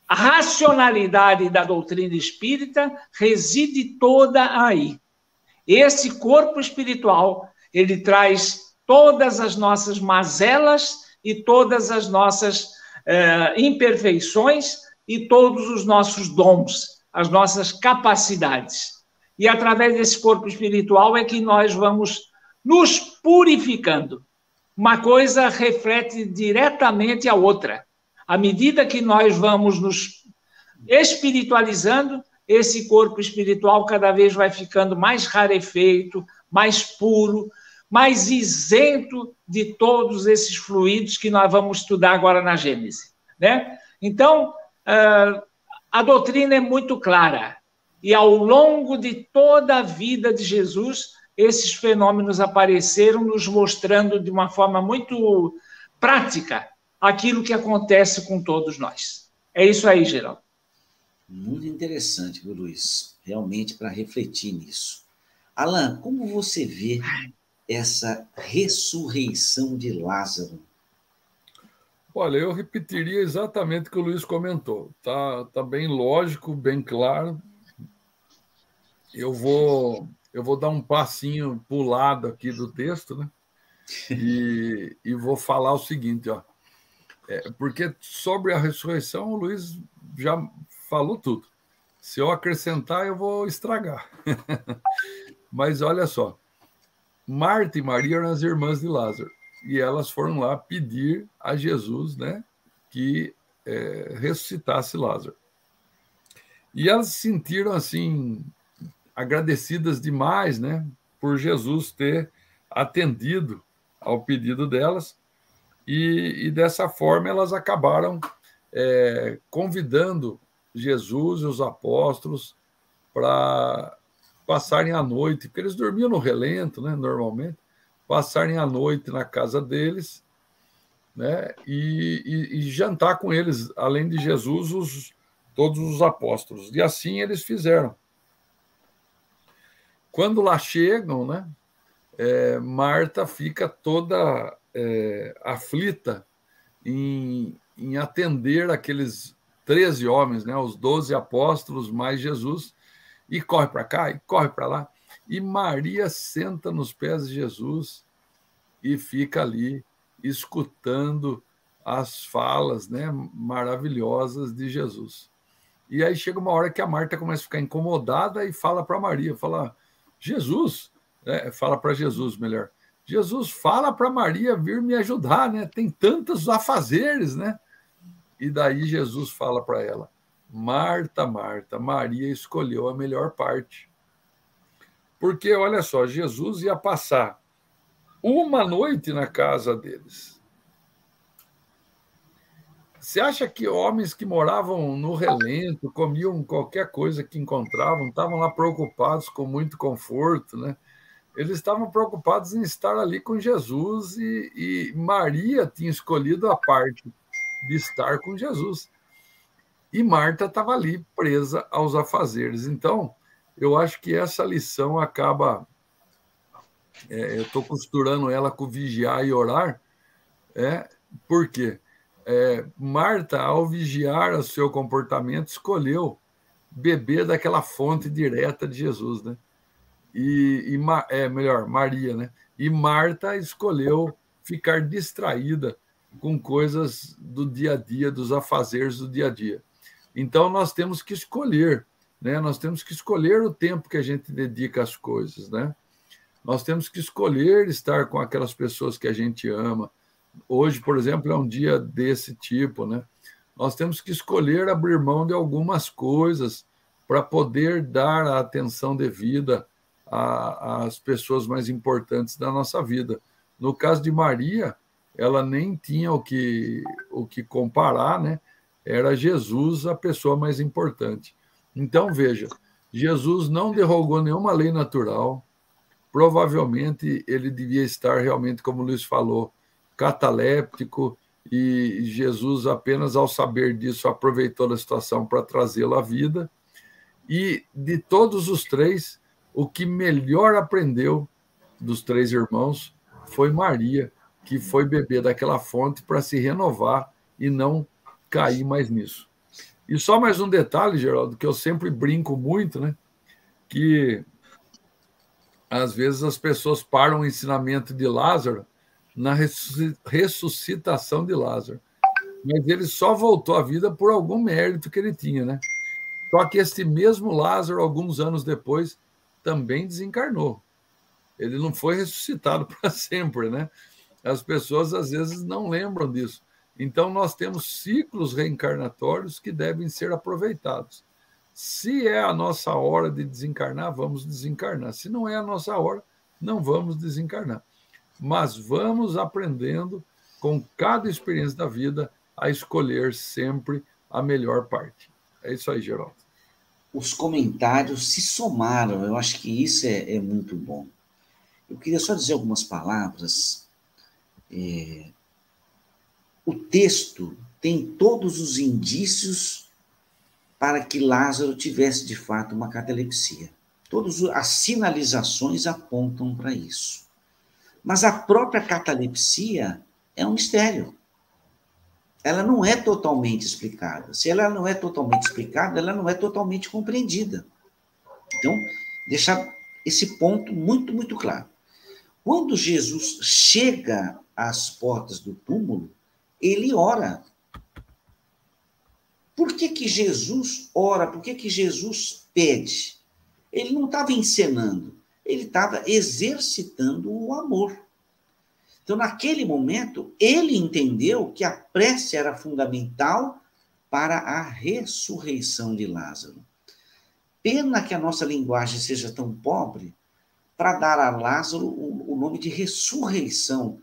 a racionalidade da doutrina espírita reside toda aí. Esse corpo espiritual, ele traz todas as nossas mazelas e todas as nossas é, imperfeições e todos os nossos dons, as nossas capacidades. E através desse corpo espiritual é que nós vamos nos purificando. Uma coisa reflete diretamente a outra. À medida que nós vamos nos espiritualizando, esse corpo espiritual cada vez vai ficando mais rarefeito, mais puro, mas isento de todos esses fluidos que nós vamos estudar agora na Gênesis. Né? Então, ah, a doutrina é muito clara. E ao longo de toda a vida de Jesus, esses fenômenos apareceram, nos mostrando de uma forma muito prática aquilo que acontece com todos nós. É isso aí, Geraldo. Muito interessante, Luiz? Realmente para refletir nisso. Alan, como você vê essa ressurreição de Lázaro? Olha, eu repetiria exatamente o que o Luiz comentou. Tá, tá bem lógico, bem claro. Eu vou, eu vou dar um passinho para o lado aqui do texto, né? E, e vou falar o seguinte, ó. É, porque sobre a ressurreição, o Luiz já falou tudo. Se eu acrescentar, eu vou estragar. Mas olha só, Marta e Maria eram as irmãs de Lázaro e elas foram lá pedir a Jesus, né, que é, ressuscitasse Lázaro. E elas se sentiram assim agradecidas demais, né, por Jesus ter atendido ao pedido delas e, e dessa forma elas acabaram é, convidando Jesus e os apóstolos para passarem a noite, porque eles dormiam no relento, né, normalmente, passarem a noite na casa deles, né, e, e, e jantar com eles, além de Jesus, os, todos os apóstolos. E assim eles fizeram. Quando lá chegam, né, é, Marta fica toda é, aflita em, em atender aqueles 13 homens, né, os 12 apóstolos mais Jesus, e corre para cá, e corre para lá. E Maria senta nos pés de Jesus e fica ali escutando as falas né, maravilhosas de Jesus. E aí chega uma hora que a Marta começa a ficar incomodada e fala para Maria, fala, Jesus, né, fala para Jesus, melhor, Jesus, fala para Maria vir me ajudar, né? Tem tantos afazeres, né? E daí Jesus fala para ela, Marta, Marta, Maria escolheu a melhor parte. Porque, olha só, Jesus ia passar uma noite na casa deles. Você acha que homens que moravam no relento, comiam qualquer coisa que encontravam, estavam lá preocupados com muito conforto, né? Eles estavam preocupados em estar ali com Jesus e, e Maria tinha escolhido a parte de estar com Jesus. E Marta estava ali presa aos afazeres. Então, eu acho que essa lição acaba. É, eu estou costurando ela com vigiar e orar. É, por quê? É, Marta, ao vigiar o seu comportamento, escolheu beber daquela fonte direta de Jesus, né? E, e é melhor, Maria, né? E Marta escolheu ficar distraída com coisas do dia a dia, dos afazeres do dia a dia. Então, nós temos que escolher, né? Nós temos que escolher o tempo que a gente dedica às coisas, né? Nós temos que escolher estar com aquelas pessoas que a gente ama. Hoje, por exemplo, é um dia desse tipo, né? Nós temos que escolher abrir mão de algumas coisas para poder dar a atenção devida às pessoas mais importantes da nossa vida. No caso de Maria, ela nem tinha o que, o que comparar, né? Era Jesus a pessoa mais importante. Então, veja, Jesus não derrogou nenhuma lei natural. Provavelmente ele devia estar realmente, como o Luiz falou, cataléptico, e Jesus, apenas ao saber disso, aproveitou da situação para trazê-lo à vida. E de todos os três, o que melhor aprendeu dos três irmãos foi Maria, que foi beber daquela fonte para se renovar e não cair mais nisso. E só mais um detalhe, Geraldo, que eu sempre brinco muito, né? Que às vezes as pessoas param o ensinamento de Lázaro na ressuscitação de Lázaro. Mas ele só voltou à vida por algum mérito que ele tinha, né? Só que este mesmo Lázaro, alguns anos depois, também desencarnou. Ele não foi ressuscitado para sempre, né? As pessoas às vezes não lembram disso. Então, nós temos ciclos reencarnatórios que devem ser aproveitados. Se é a nossa hora de desencarnar, vamos desencarnar. Se não é a nossa hora, não vamos desencarnar. mas vamos aprendendo com cada experiência da vida a escolher sempre a melhor parte. É isso aí, Geraldo. Os comentários se somaram, eu acho que isso é, é muito bom. Eu queria só dizer algumas palavras. É... O texto tem todos os indícios para que Lázaro tivesse de fato uma catalepsia. Todas as sinalizações apontam para isso. Mas a própria catalepsia é um mistério. Ela não é totalmente explicada. Se ela não é totalmente explicada, ela não é totalmente compreendida. Então, deixar esse ponto muito, muito claro. Quando Jesus chega às portas do túmulo, ele ora. Por que, que Jesus ora? Por que, que Jesus pede? Ele não estava encenando, ele estava exercitando o amor. Então, naquele momento, ele entendeu que a prece era fundamental para a ressurreição de Lázaro. Pena que a nossa linguagem seja tão pobre para dar a Lázaro o, nome de ressurreição.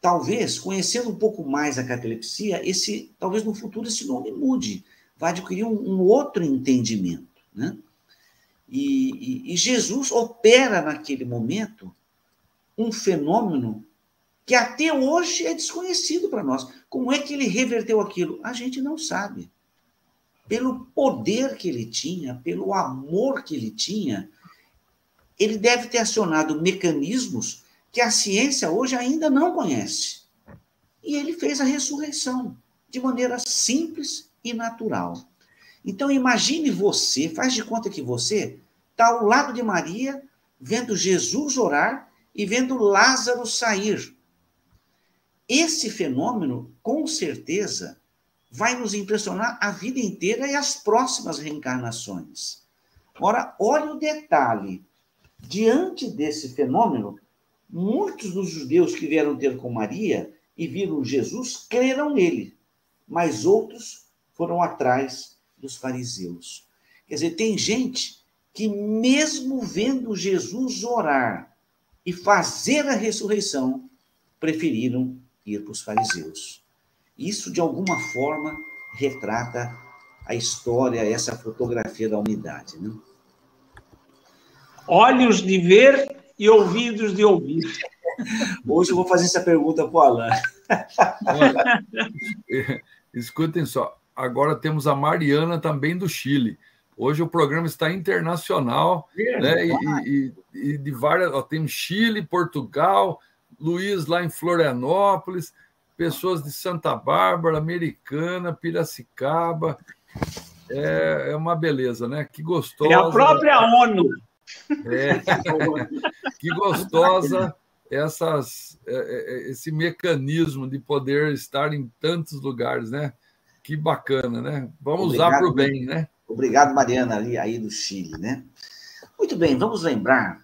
Talvez, conhecendo um pouco mais a catalepsia, esse, talvez no futuro esse nome mude, vai adquirir um, um outro entendimento. Né? E, e, e Jesus opera naquele momento um fenômeno que até hoje é desconhecido para nós. Como é que ele reverteu aquilo? A gente não sabe. Pelo poder que ele tinha, pelo amor que ele tinha, ele deve ter acionado mecanismos que a ciência hoje ainda não conhece. E ele fez a ressurreição de maneira simples e natural. Então imagine você, faz de conta que você está ao lado de Maria, vendo Jesus orar e vendo Lázaro sair. Esse fenômeno, com certeza, vai nos impressionar a vida inteira e as próximas reencarnações. Ora, olha o detalhe. Diante desse fenômeno, muitos dos judeus que vieram ter com Maria e viram Jesus creram nele, mas outros foram atrás dos fariseus. Quer dizer, tem gente que, mesmo vendo Jesus orar e fazer a ressurreição, preferiram ir para os fariseus. Isso, de alguma forma, retrata a história, essa fotografia da unidade. Né? Olhos de ver e ouvidos de ouvir. Hoje eu vou fazer essa pergunta para o Alain. Escutem só, agora temos a Mariana também do Chile. Hoje o programa está internacional, né? E, e, e, de várias. Ó, tem Chile, Portugal, Luiz lá em Florianópolis, pessoas de Santa Bárbara, Americana, Piracicaba. É, é uma beleza, né? Que gostosa. É a própria ONU. É, que gostosa essas, é, é, é, esse mecanismo de poder estar em tantos lugares, né? Que bacana, né? Vamos Obrigado, usar para o bem, né? Obrigado, Mariana, ali aí do Chile, né? Muito bem, vamos lembrar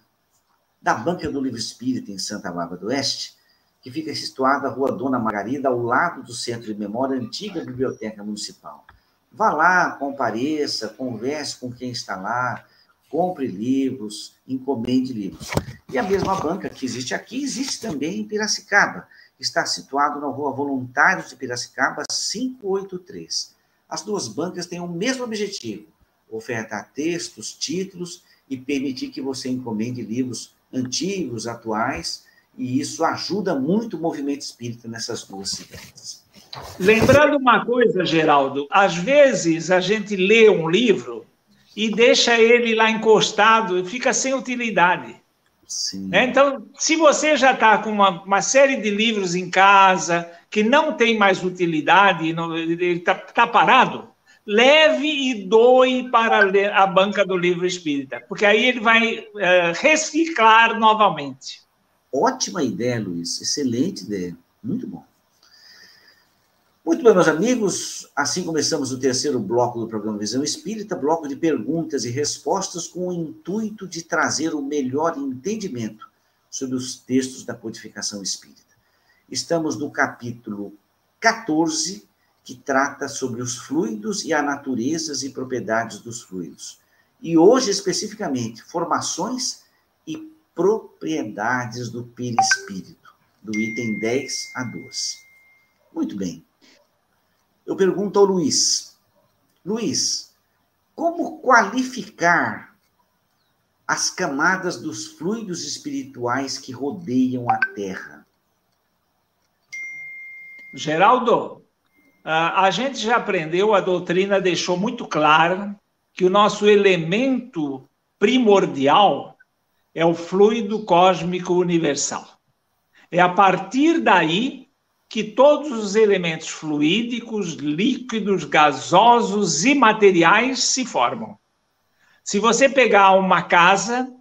da Banca do Livro Espírita em Santa Bárbara do Oeste, que fica situada na Rua Dona Margarida, ao lado do Centro de Memória, antiga Biblioteca Municipal. Vá lá, compareça, converse com quem está lá, compre livros, encomende livros. E a mesma banca que existe aqui, existe também em Piracicaba. Está situado na Rua Voluntários de Piracicaba, 583. As duas bancas têm o mesmo objetivo: ofertar textos, títulos e permitir que você encomende livros antigos, atuais, e isso ajuda muito o movimento espírita nessas duas cidades. Lembrando uma coisa, Geraldo, às vezes a gente lê um livro e deixa ele lá encostado fica sem utilidade. É, então, se você já está com uma, uma, série de livros em casa que não tem mais utilidade, não, ele está tá parado, leve e doe para a banca do livro espírita, porque aí ele vai é, reciclar novamente. Ótima ideia, Luiz. Excelente ideia. Muito bom. Muito bem, meus amigos, assim começamos o terceiro bloco do programa Visão Espírita, bloco de perguntas e respostas com o intuito de trazer o melhor entendimento sobre os textos da codificação espírita. Estamos no capítulo 14, que trata sobre os fluidos e a naturezas e propriedades dos fluidos. E hoje, especificamente, formações e propriedades do perispírito. do item 10 a 12. Muito bem. Eu pergunto ao Luiz. Luiz, como qualificar as camadas dos fluidos espirituais que rodeiam a Terra? Geraldo, a gente já aprendeu, a doutrina deixou muito claro que o nosso elemento primordial é o fluido cósmico universal. É a partir daí que todos os elementos fluídicos, líquidos, gasosos e materiais se formam. Se você pegar uma casa,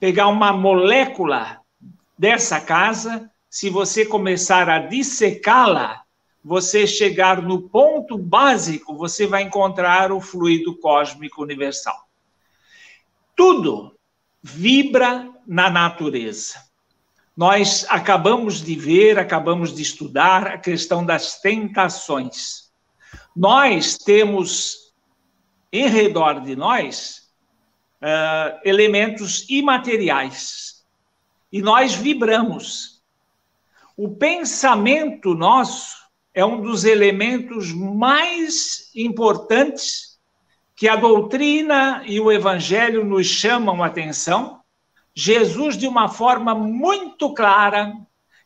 pegar uma molécula dessa casa, se você começar a dissecá-la, você chegar no ponto básico, você vai encontrar o fluido cósmico universal. Tudo vibra na natureza. Nós acabamos de ver, acabamos de estudar a questão das tentações. Nós temos em redor de nós uh, elementos imateriais e nós vibramos. O pensamento nosso é um dos elementos mais importantes que a doutrina e o evangelho nos chamam a atenção Jesus, de uma forma muito clara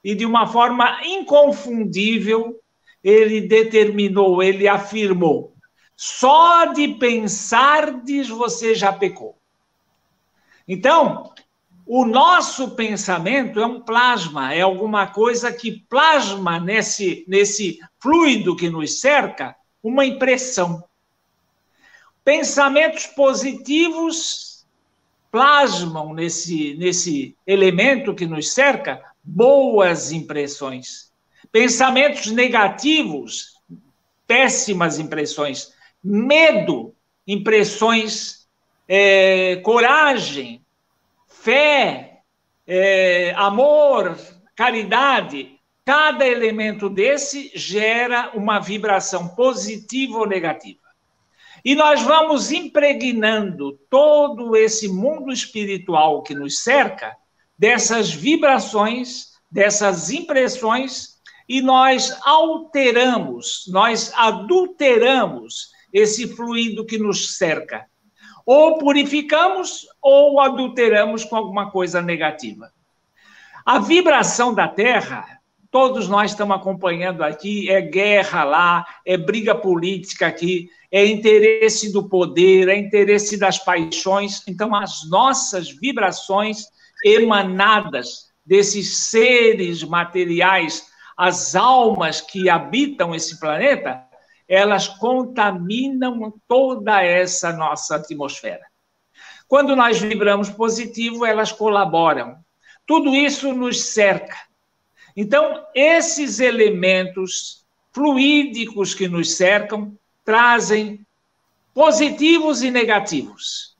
e de uma forma inconfundível, ele determinou, ele afirmou: só de pensar diz você já pecou. Então, o nosso pensamento é um plasma, é alguma coisa que plasma nesse, nesse fluido que nos cerca uma impressão. Pensamentos positivos plasmam nesse, nesse elemento que nos cerca boas impressões. Pensamentos negativos, péssimas impressões. Medo, impressões, é, coragem, fé, é, amor, caridade. Cada elemento desse gera uma vibração positiva ou negativa. E nós vamos impregnando todo esse mundo espiritual que nos cerca dessas vibrações, dessas impressões, e nós alteramos, nós adulteramos esse fluido que nos cerca. Ou purificamos ou adulteramos com alguma coisa negativa. A vibração da Terra todos nós estamos acompanhando aqui, é guerra lá, é briga política aqui, é interesse do poder, é interesse das paixões. Então, as nossas vibrações emanadas desses seres materiais, as almas que habitam esse planeta, elas contaminam toda essa nossa atmosfera. Quando nós vibramos positivo, elas colaboram. Tudo isso nos cerca. Então, esses elementos fluídicos que nos cercam trazem positivos e negativos.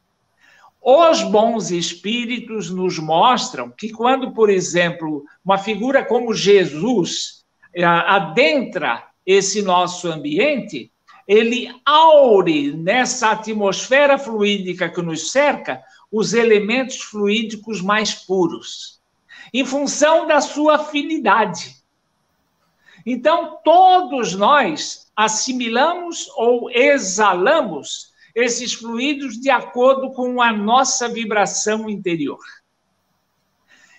Os bons espíritos nos mostram que, quando, por exemplo, uma figura como Jesus eh, adentra esse nosso ambiente, ele aure nessa atmosfera fluídica que nos cerca os elementos fluídicos mais puros em função da sua afinidade. Então, todos nós assimilamos ou exalamos esses fluidos de acordo com a nossa vibração interior.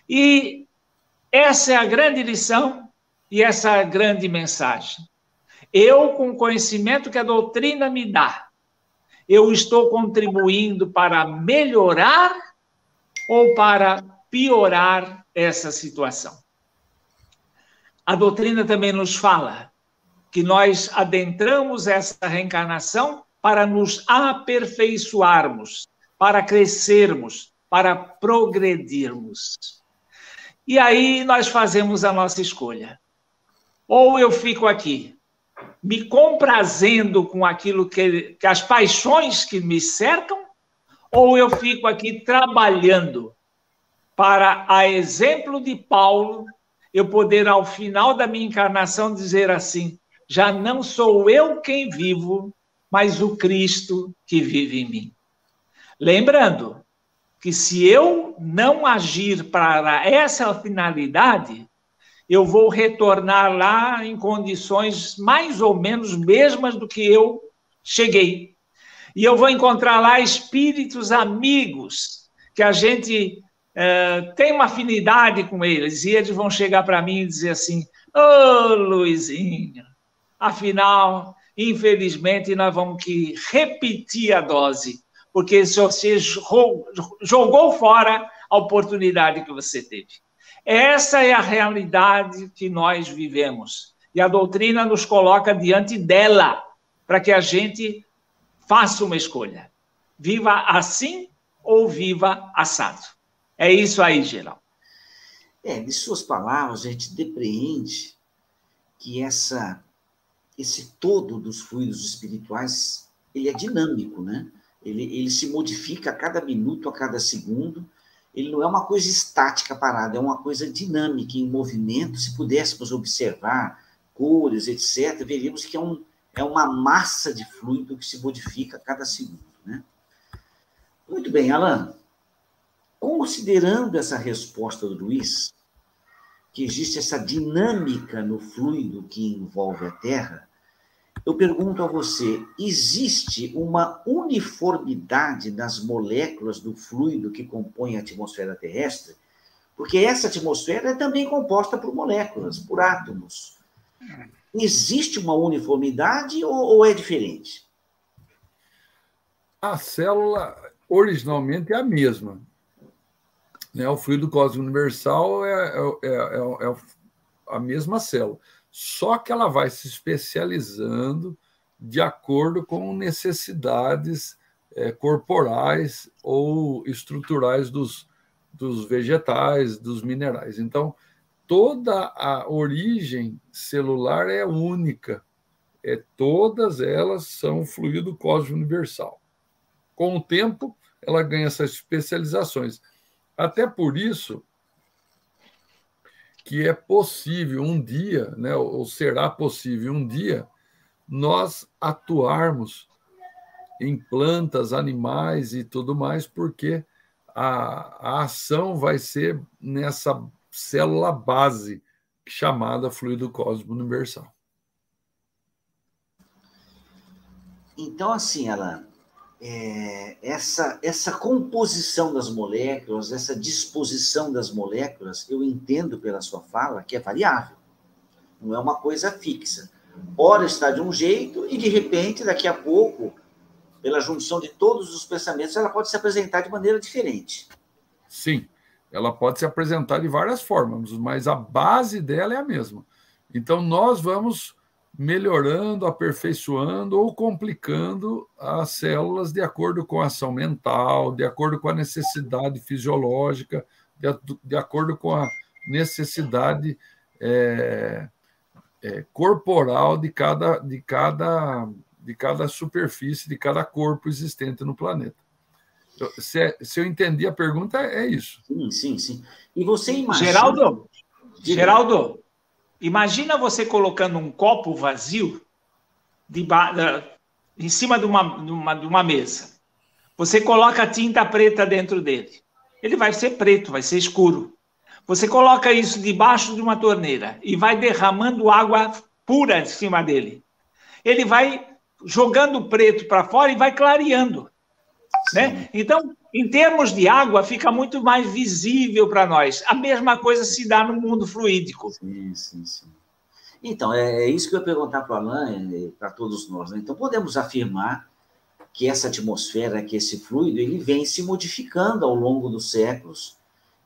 E essa é a grande lição e essa é a grande mensagem. Eu, com o conhecimento que a doutrina me dá, eu estou contribuindo para melhorar ou para piorar essa situação. A doutrina também nos fala que nós adentramos essa reencarnação para nos aperfeiçoarmos, para crescermos, para progredirmos. E aí nós fazemos a nossa escolha. Ou eu fico aqui, me comprazendo com aquilo que, que as paixões que me cercam, ou eu fico aqui trabalhando para, a exemplo de Paulo, eu poder, ao final da minha encarnação, dizer assim: já não sou eu quem vivo, mas o Cristo que vive em mim. Lembrando que se eu não agir para essa finalidade, eu vou retornar lá em condições mais ou menos mesmas do que eu cheguei. E eu vou encontrar lá espíritos amigos, que a gente é, tem uma afinidade com eles, e eles vão chegar para mim e dizer assim: Ô oh, Luizinho, afinal, infelizmente, nós vamos que repetir a dose, porque você jogou fora a oportunidade que você teve. Essa é a realidade que nós vivemos. E a doutrina nos coloca diante dela, para que a gente faça uma escolha. Viva assim ou viva assado. É isso aí, geral. É, de suas palavras, a gente depreende que essa, esse todo dos fluidos espirituais, ele é dinâmico, né? Ele, ele se modifica a cada minuto, a cada segundo, ele não é uma coisa estática parada, é uma coisa dinâmica, em movimento. Se pudéssemos observar cores, etc., veríamos que é, um, é uma massa de fluido que se modifica a cada segundo. Né? Muito bem, Alan. Considerando essa resposta do Luiz, que existe essa dinâmica no fluido que envolve a Terra, eu pergunto a você: existe uma uniformidade nas moléculas do fluido que compõe a atmosfera terrestre? Porque essa atmosfera é também composta por moléculas, por átomos. Existe uma uniformidade ou, ou é diferente? A célula originalmente é a mesma. Né? O fluido cósmico universal é, é, é, é a mesma célula só que ela vai se especializando de acordo com necessidades é, corporais ou estruturais dos, dos vegetais, dos minerais. Então, toda a origem celular é única. É, todas elas são fluido cósmico universal. Com o tempo, ela ganha essas especializações. Até por isso, que é possível um dia, né, ou será possível um dia, nós atuarmos em plantas, animais e tudo mais, porque a, a ação vai ser nessa célula base chamada fluido cósmico universal. Então, assim, Alan, é, essa, essa composição das moléculas, essa disposição das moléculas, eu entendo pela sua fala que é variável, não é uma coisa fixa. Ora está de um jeito e, de repente, daqui a pouco, pela junção de todos os pensamentos, ela pode se apresentar de maneira diferente. Sim, ela pode se apresentar de várias formas, mas a base dela é a mesma. Então, nós vamos melhorando, aperfeiçoando ou complicando as células de acordo com a ação mental, de acordo com a necessidade fisiológica, de, de acordo com a necessidade é, é, corporal de cada, de, cada, de cada superfície, de cada corpo existente no planeta. Se, se eu entendi a pergunta, é isso. Sim, sim, sim. E você imagina. Geraldo, Geraldo, Imagina você colocando um copo vazio de, em cima de uma, de, uma, de uma mesa. Você coloca tinta preta dentro dele. Ele vai ser preto, vai ser escuro. Você coloca isso debaixo de uma torneira e vai derramando água pura em cima dele. Ele vai jogando preto para fora e vai clareando. Né? Então, em termos de água, fica muito mais visível para nós. A mesma coisa se dá no mundo fluídico. Sim, sim, sim. Então, é, é isso que eu ia perguntar para o Alain e para todos nós. Né? Então, podemos afirmar que essa atmosfera, que esse fluido, ele vem se modificando ao longo dos séculos.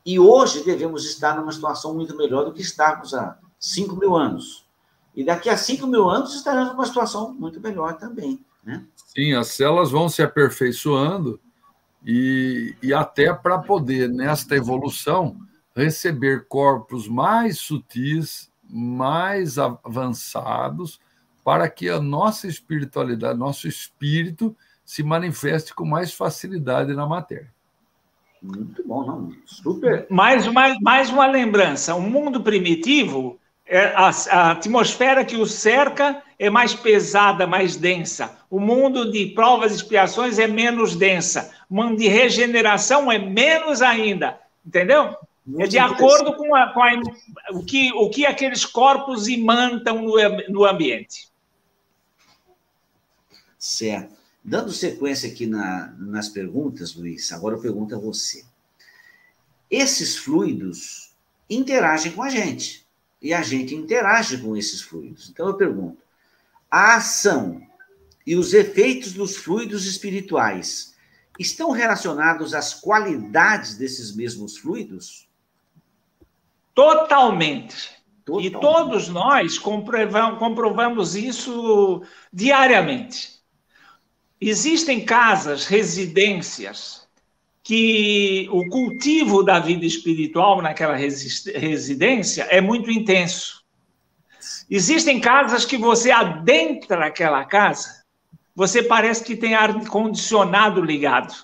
E hoje devemos estar numa situação muito melhor do que estávamos há 5 mil anos. E daqui a 5 mil anos estaremos numa situação muito melhor também. Né? Sim, as células vão se aperfeiçoando e, e até para poder, nesta evolução, receber corpos mais sutis, mais avançados, para que a nossa espiritualidade, nosso espírito, se manifeste com mais facilidade na matéria. Muito bom, não? Super. Mais, mais, mais uma lembrança: o mundo primitivo, é a, a atmosfera que o cerca é mais pesada, mais densa. O mundo de provas e expiações é menos densa. O mundo de regeneração é menos ainda. Entendeu? Muito é de acordo com, a, com a, o, que, o que aqueles corpos imantam no, no ambiente. Certo. Dando sequência aqui na, nas perguntas, Luiz, agora eu pergunto a você. Esses fluidos interagem com a gente e a gente interage com esses fluidos. Então eu pergunto: a ação e os efeitos dos fluidos espirituais estão relacionados às qualidades desses mesmos fluidos? Totalmente. Totalmente. E todos nós comprovamos, comprovamos isso diariamente. Existem casas, residências, que o cultivo da vida espiritual naquela residência é muito intenso. Existem casas que você adentra aquela casa, você parece que tem ar condicionado ligado.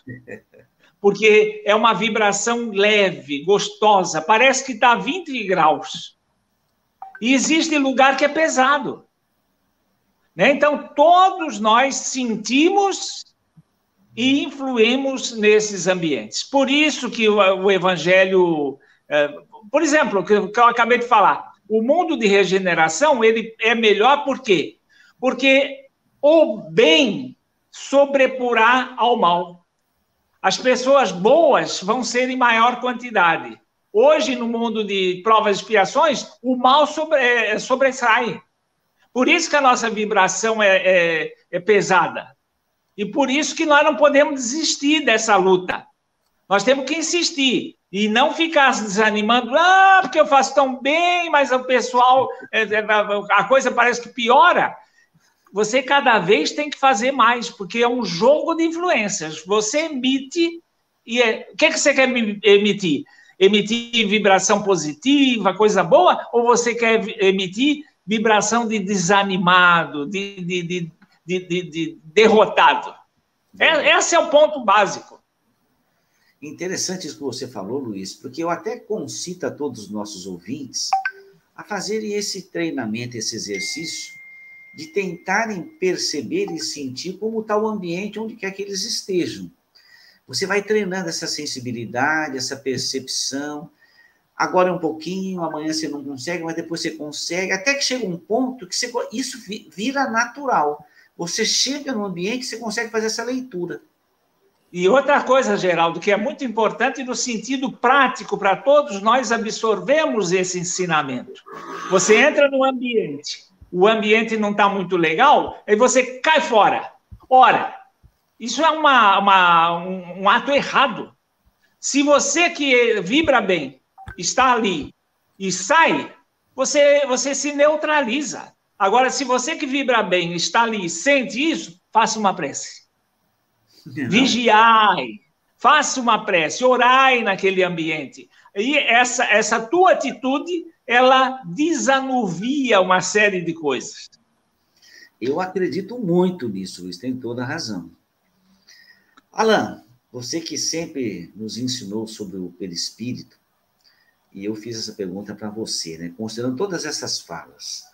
Porque é uma vibração leve, gostosa, parece que está a 20 graus. E existe lugar que é pesado. Né? Então, todos nós sentimos e influímos nesses ambientes. Por isso que o, o Evangelho, é, por exemplo, que, que eu acabei de falar, o mundo de regeneração ele é melhor por quê? Porque o bem sobrepurá ao mal. As pessoas boas vão ser em maior quantidade. Hoje, no mundo de provas e expiações, o mal sobre, é, sobressai. Por isso que a nossa vibração é, é, é pesada. E por isso que nós não podemos desistir dessa luta. Nós temos que insistir e não ficar desanimando, ah, porque eu faço tão bem, mas o pessoal, é, é, a coisa parece que piora. Você cada vez tem que fazer mais, porque é um jogo de influências. Você emite e é... o que, é que você quer emitir? Emitir vibração positiva, coisa boa, ou você quer emitir vibração de desanimado, de, de, de, de, de derrotado. É, esse é o ponto básico. Interessante isso que você falou, Luiz, porque eu até concito a todos os nossos ouvintes a fazerem esse treinamento, esse exercício, de tentarem perceber e sentir como está o ambiente onde quer que eles estejam. Você vai treinando essa sensibilidade, essa percepção, agora é um pouquinho, amanhã você não consegue, mas depois você consegue, até que chega um ponto que você, isso vira natural. Você chega no ambiente, você consegue fazer essa leitura. E outra coisa, Geraldo, que é muito importante no sentido prático para todos nós absorvemos esse ensinamento. Você entra no ambiente, o ambiente não está muito legal, aí você cai fora. Ora, isso é uma, uma um, um ato errado. Se você que vibra bem, está ali e sai, você, você se neutraliza. Agora, se você que vibra bem está ali e sente isso, faça uma prece. Vigiai, faça uma prece, orai naquele ambiente. E essa, essa tua atitude, ela desanuvia uma série de coisas. Eu acredito muito nisso, Luiz, tem toda a razão. Alan, você que sempre nos ensinou sobre o perispírito, e eu fiz essa pergunta para você, né? considerando todas essas falas.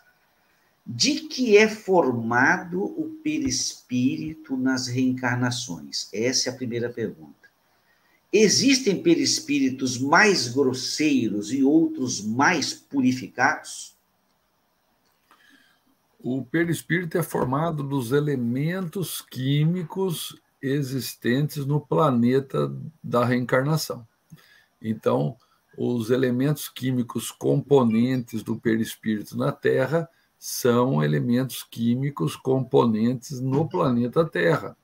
De que é formado o perispírito nas reencarnações? Essa é a primeira pergunta. Existem perispíritos mais grosseiros e outros mais purificados? O perispírito é formado dos elementos químicos existentes no planeta da reencarnação. Então, os elementos químicos componentes do perispírito na Terra são elementos químicos componentes no planeta Terra,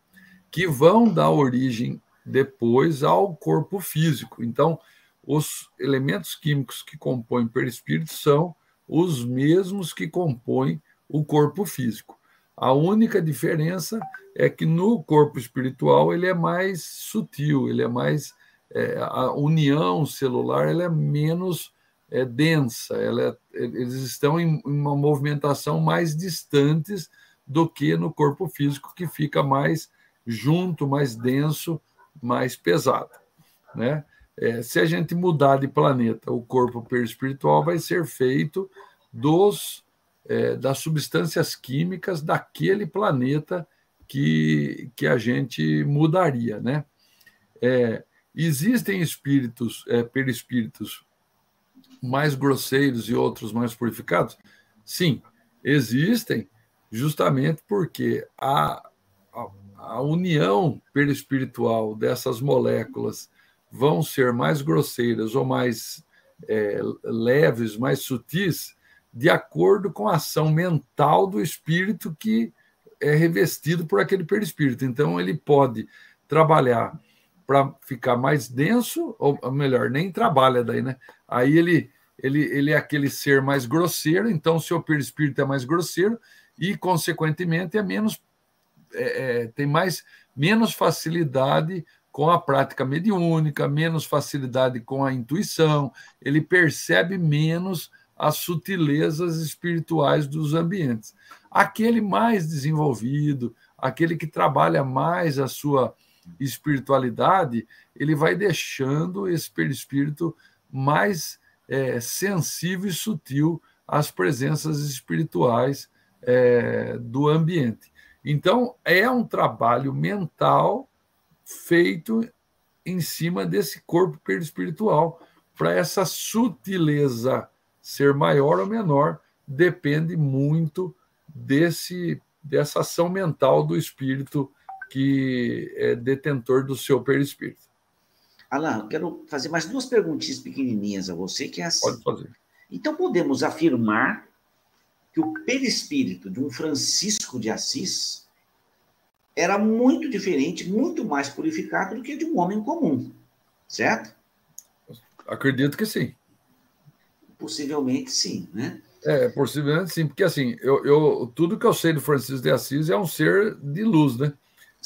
que vão dar origem depois ao corpo físico. Então, os elementos químicos que compõem o perispírito são os mesmos que compõem o corpo físico. A única diferença é que no corpo espiritual ele é mais sutil, ele é mais é, a união celular ela é menos é, densa, ela é, eles estão em, em uma movimentação mais distantes do que no corpo físico, que fica mais junto, mais denso, mais pesado. Né? É, se a gente mudar de planeta, o corpo perispiritual vai ser feito dos é, das substâncias químicas daquele planeta que, que a gente mudaria, né? É, Existem espíritos, é, perispíritos mais grosseiros e outros mais purificados? Sim, existem, justamente porque a, a, a união perispiritual dessas moléculas vão ser mais grosseiras ou mais é, leves, mais sutis, de acordo com a ação mental do espírito que é revestido por aquele perispírito. Então, ele pode trabalhar para ficar mais denso, ou melhor, nem trabalha daí, né? Aí ele, ele, ele é aquele ser mais grosseiro, então seu perispírito é mais grosseiro e, consequentemente, é menos é, é, tem mais menos facilidade com a prática mediúnica, menos facilidade com a intuição, ele percebe menos as sutilezas espirituais dos ambientes. Aquele mais desenvolvido, aquele que trabalha mais a sua espiritualidade, ele vai deixando esse perispírito mais é, sensível e sutil às presenças espirituais é, do ambiente. Então, é um trabalho mental feito em cima desse corpo perispiritual, para essa sutileza ser maior ou menor, depende muito desse dessa ação mental do espírito que é detentor do seu perispírito. Alain, quero fazer mais duas perguntinhas pequenininhas a você, que é assim. Pode fazer. Então, podemos afirmar que o perispírito de um Francisco de Assis era muito diferente, muito mais purificado do que de um homem comum, certo? Acredito que sim. Possivelmente sim, né? É, possivelmente sim, porque assim, eu, eu, tudo que eu sei do Francisco de Assis é um ser de luz, né?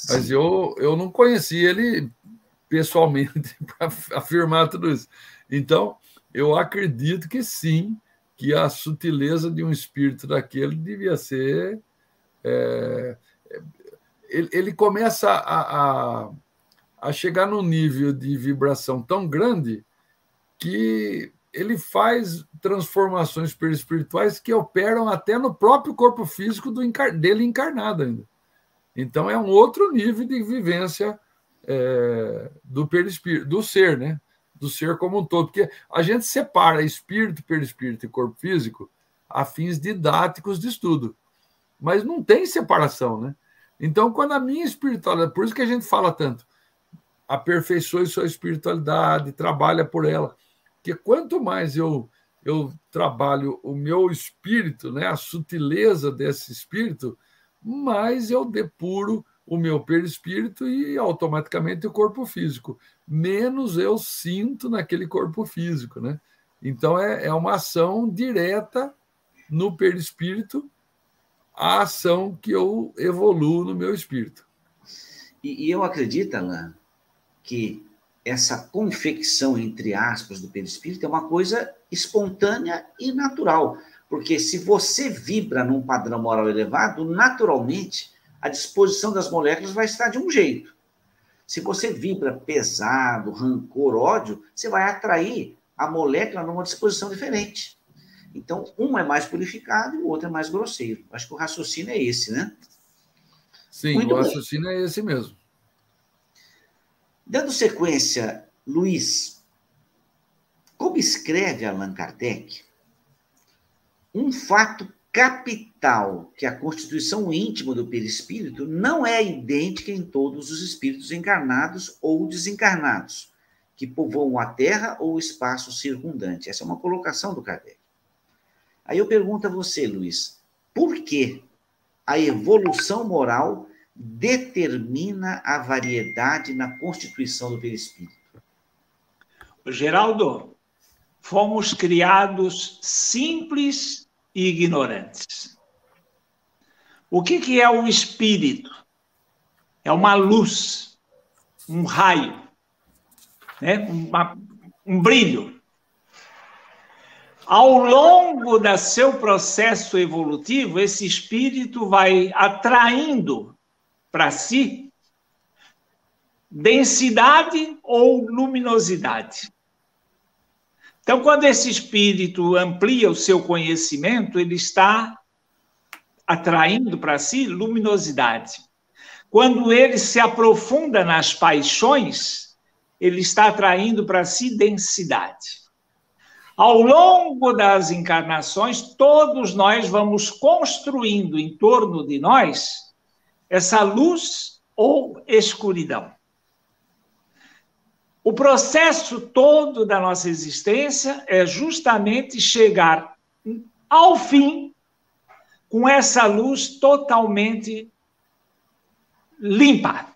Mas eu, eu não conheci ele pessoalmente para afirmar tudo isso. Então, eu acredito que sim, que a sutileza de um espírito daquele devia ser. É, ele, ele, começa a, a, a chegar num nível de vibração tão grande que ele faz transformações espirituais que operam até no próprio corpo físico do, dele encarnado ainda. Então é um outro nível de vivência é, do perispírito, do ser, né? Do ser como um todo, porque a gente separa espírito, perispírito e corpo físico a fins didáticos de estudo, mas não tem separação, né? Então, quando a minha espiritualidade, por isso que a gente fala tanto, aperfeiçoe sua espiritualidade, trabalha por ela, porque quanto mais eu eu trabalho o meu espírito, né, a sutileza desse espírito, mais eu depuro o meu perispírito e automaticamente o corpo físico. Menos eu sinto naquele corpo físico, né? Então é, é uma ação direta no perispírito, a ação que eu evoluo no meu espírito. E, e eu acredito, Alain, que essa confecção, entre aspas, do perispírito é uma coisa espontânea e natural. Porque se você vibra num padrão moral elevado, naturalmente a disposição das moléculas vai estar de um jeito. Se você vibra pesado, rancor, ódio, você vai atrair a molécula numa disposição diferente. Então, um é mais purificado e o outro é mais grosseiro. Acho que o raciocínio é esse, né? Sim, Muito o raciocínio bem. é esse mesmo. Dando sequência, Luiz, como escreve Allan Kardec, um fato capital que a constituição íntima do perispírito não é idêntica em todos os espíritos encarnados ou desencarnados, que povoam a Terra ou o espaço circundante. Essa é uma colocação do Kardec. Aí eu pergunto a você, Luiz, por que a evolução moral determina a variedade na constituição do perispírito? Geraldo, fomos criados simples e ignorantes. O que, que é o espírito? É uma luz, um raio, né? Uma, um brilho. Ao longo do seu processo evolutivo, esse espírito vai atraindo para si densidade ou luminosidade. Então, quando esse espírito amplia o seu conhecimento, ele está atraindo para si luminosidade. Quando ele se aprofunda nas paixões, ele está atraindo para si densidade. Ao longo das encarnações, todos nós vamos construindo em torno de nós essa luz ou escuridão. O processo todo da nossa existência é justamente chegar ao fim com essa luz totalmente limpa.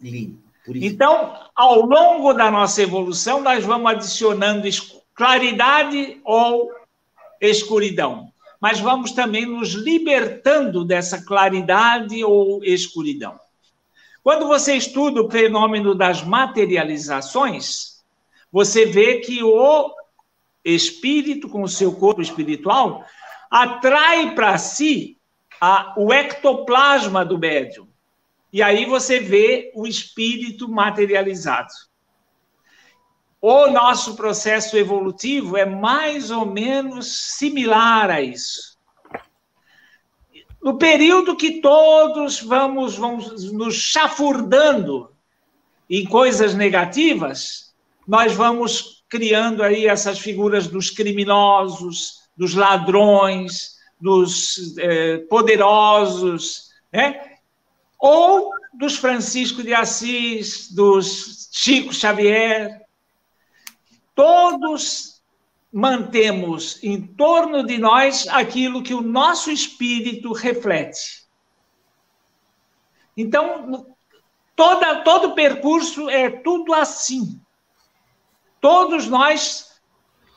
Limpa. Então, ao longo da nossa evolução, nós vamos adicionando claridade ou escuridão, mas vamos também nos libertando dessa claridade ou escuridão. Quando você estuda o fenômeno das materializações, você vê que o espírito, com o seu corpo espiritual, atrai para si a, o ectoplasma do médium. E aí você vê o espírito materializado. O nosso processo evolutivo é mais ou menos similar a isso. No período que todos vamos, vamos nos chafurdando em coisas negativas, nós vamos criando aí essas figuras dos criminosos, dos ladrões, dos eh, poderosos, né? ou dos Francisco de Assis, dos Chico Xavier. Todos mantemos em torno de nós aquilo que o nosso espírito reflete. Então, toda, todo percurso é tudo assim. Todos nós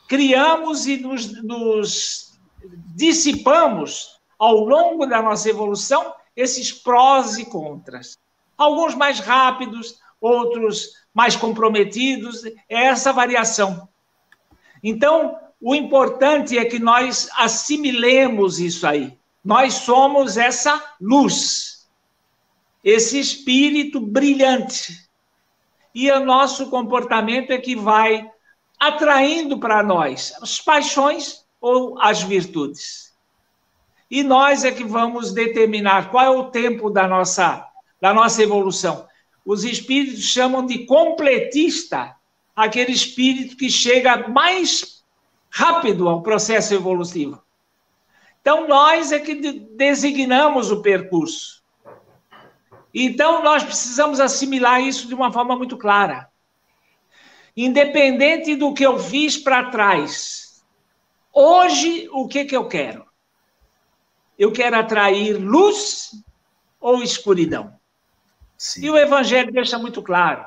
criamos e nos, nos dissipamos ao longo da nossa evolução esses prós e contras. Alguns mais rápidos, outros mais comprometidos, é essa variação. Então, o importante é que nós assimilemos isso aí. Nós somos essa luz, esse espírito brilhante. E o nosso comportamento é que vai atraindo para nós as paixões ou as virtudes. E nós é que vamos determinar qual é o tempo da nossa, da nossa evolução. Os espíritos chamam de completista aquele espírito que chega mais rápido ao processo evolutivo. Então, nós é que designamos o percurso. Então, nós precisamos assimilar isso de uma forma muito clara. Independente do que eu fiz para trás, hoje o que, que eu quero? Eu quero atrair luz ou escuridão? Sim. E o Evangelho deixa muito claro.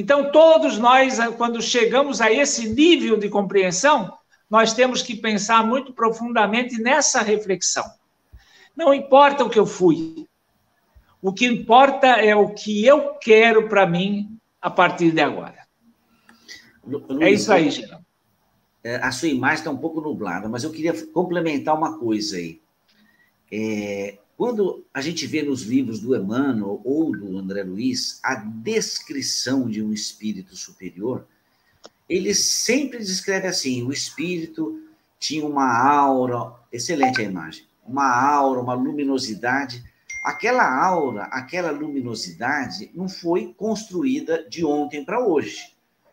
Então, todos nós, quando chegamos a esse nível de compreensão, nós temos que pensar muito profundamente nessa reflexão. Não importa o que eu fui, o que importa é o que eu quero para mim a partir de agora. Luiz, é isso aí, Geraldo. É, a sua imagem está um pouco nublada, mas eu queria complementar uma coisa aí. É, quando a gente vê nos livros do Emmanuel ou do André Luiz a descrição de um espírito superior, ele sempre descreve assim: o espírito tinha uma aura, excelente a imagem, uma aura, uma luminosidade. Aquela aura, aquela luminosidade não foi construída de ontem para hoje.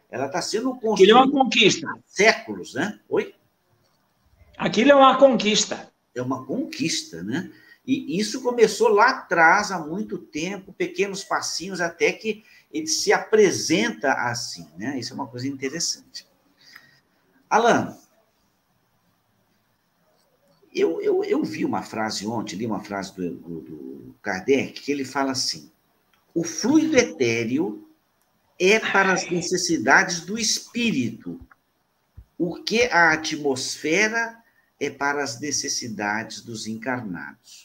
Ela está sendo construída. Aquilo é uma conquista. Há séculos, né? Oi? Aquilo é uma conquista. É uma conquista, né? E isso começou lá atrás, há muito tempo, pequenos passinhos, até que ele se apresenta assim, né? Isso é uma coisa interessante. Alan, eu, eu, eu vi uma frase ontem, li uma frase do, do, do Kardec, que ele fala assim: o fluido etéreo é para as necessidades do espírito, o que a atmosfera é para as necessidades dos encarnados.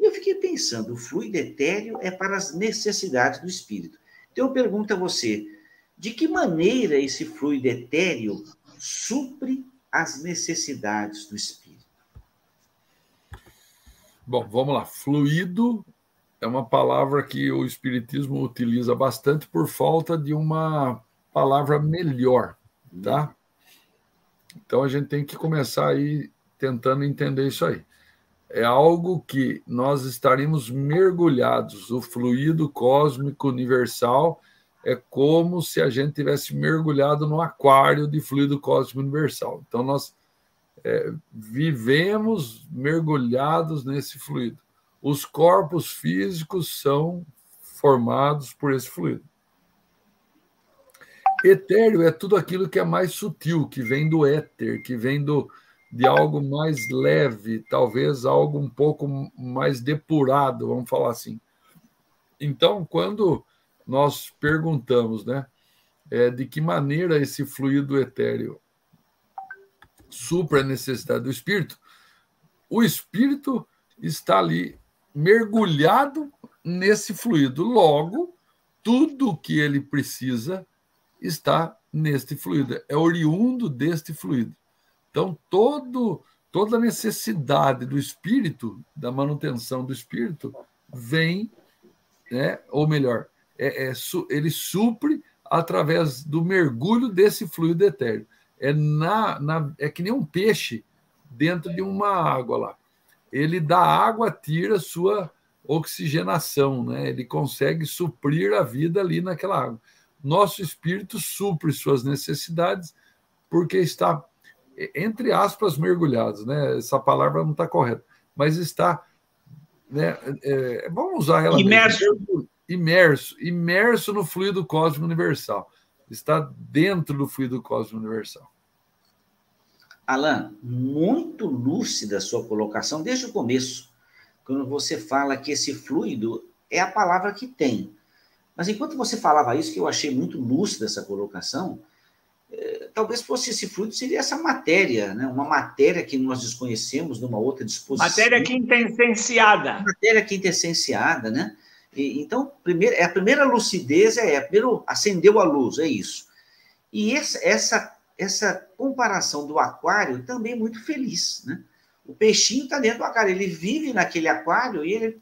Eu fiquei pensando, o fluido etéreo é para as necessidades do espírito. Então eu pergunto a você, de que maneira esse fluido etéreo supre as necessidades do espírito? Bom, vamos lá. Fluido é uma palavra que o Espiritismo utiliza bastante por falta de uma palavra melhor, tá? Então a gente tem que começar aí tentando entender isso aí. É algo que nós estaríamos mergulhados, o fluido cósmico universal é como se a gente tivesse mergulhado no aquário de fluido cósmico universal. Então, nós é, vivemos mergulhados nesse fluido. Os corpos físicos são formados por esse fluido. Etéreo é tudo aquilo que é mais sutil, que vem do éter, que vem do, de algo mais leve, talvez algo um pouco mais depurado, vamos falar assim. Então, quando nós perguntamos, né, é, de que maneira esse fluido etéreo supra a necessidade do espírito, o espírito está ali mergulhado nesse fluido. Logo, tudo que ele precisa está neste fluido, é oriundo deste fluido. Então, todo, toda a necessidade do espírito, da manutenção do espírito, vem, né, ou melhor, é, é, ele supre através do mergulho desse fluido etéreo. É, na, na, é que nem um peixe dentro de uma água lá. Ele da água tira sua oxigenação, né? ele consegue suprir a vida ali naquela água. Nosso espírito supre suas necessidades porque está, entre aspas, mergulhado. Né? Essa palavra não está correta, mas está. Né, é, vamos usar ela. Imerso. Mesmo imerso, imerso no fluido cósmico universal. Está dentro do fluido cósmico universal. Alan, muito lúcida a sua colocação desde o começo, quando você fala que esse fluido é a palavra que tem. Mas enquanto você falava isso, que eu achei muito lúcida essa colocação, talvez fosse esse fluido, seria essa matéria, né? uma matéria que nós desconhecemos numa outra disposição. Matéria quintessenciada. Matéria quintessenciada, né? E, então, primeiro, é a primeira lucidez é, é primeiro acendeu a luz, é isso. E essa, essa, essa comparação do aquário também é muito feliz, né? O peixinho está dentro do aquário, ele vive naquele aquário e ele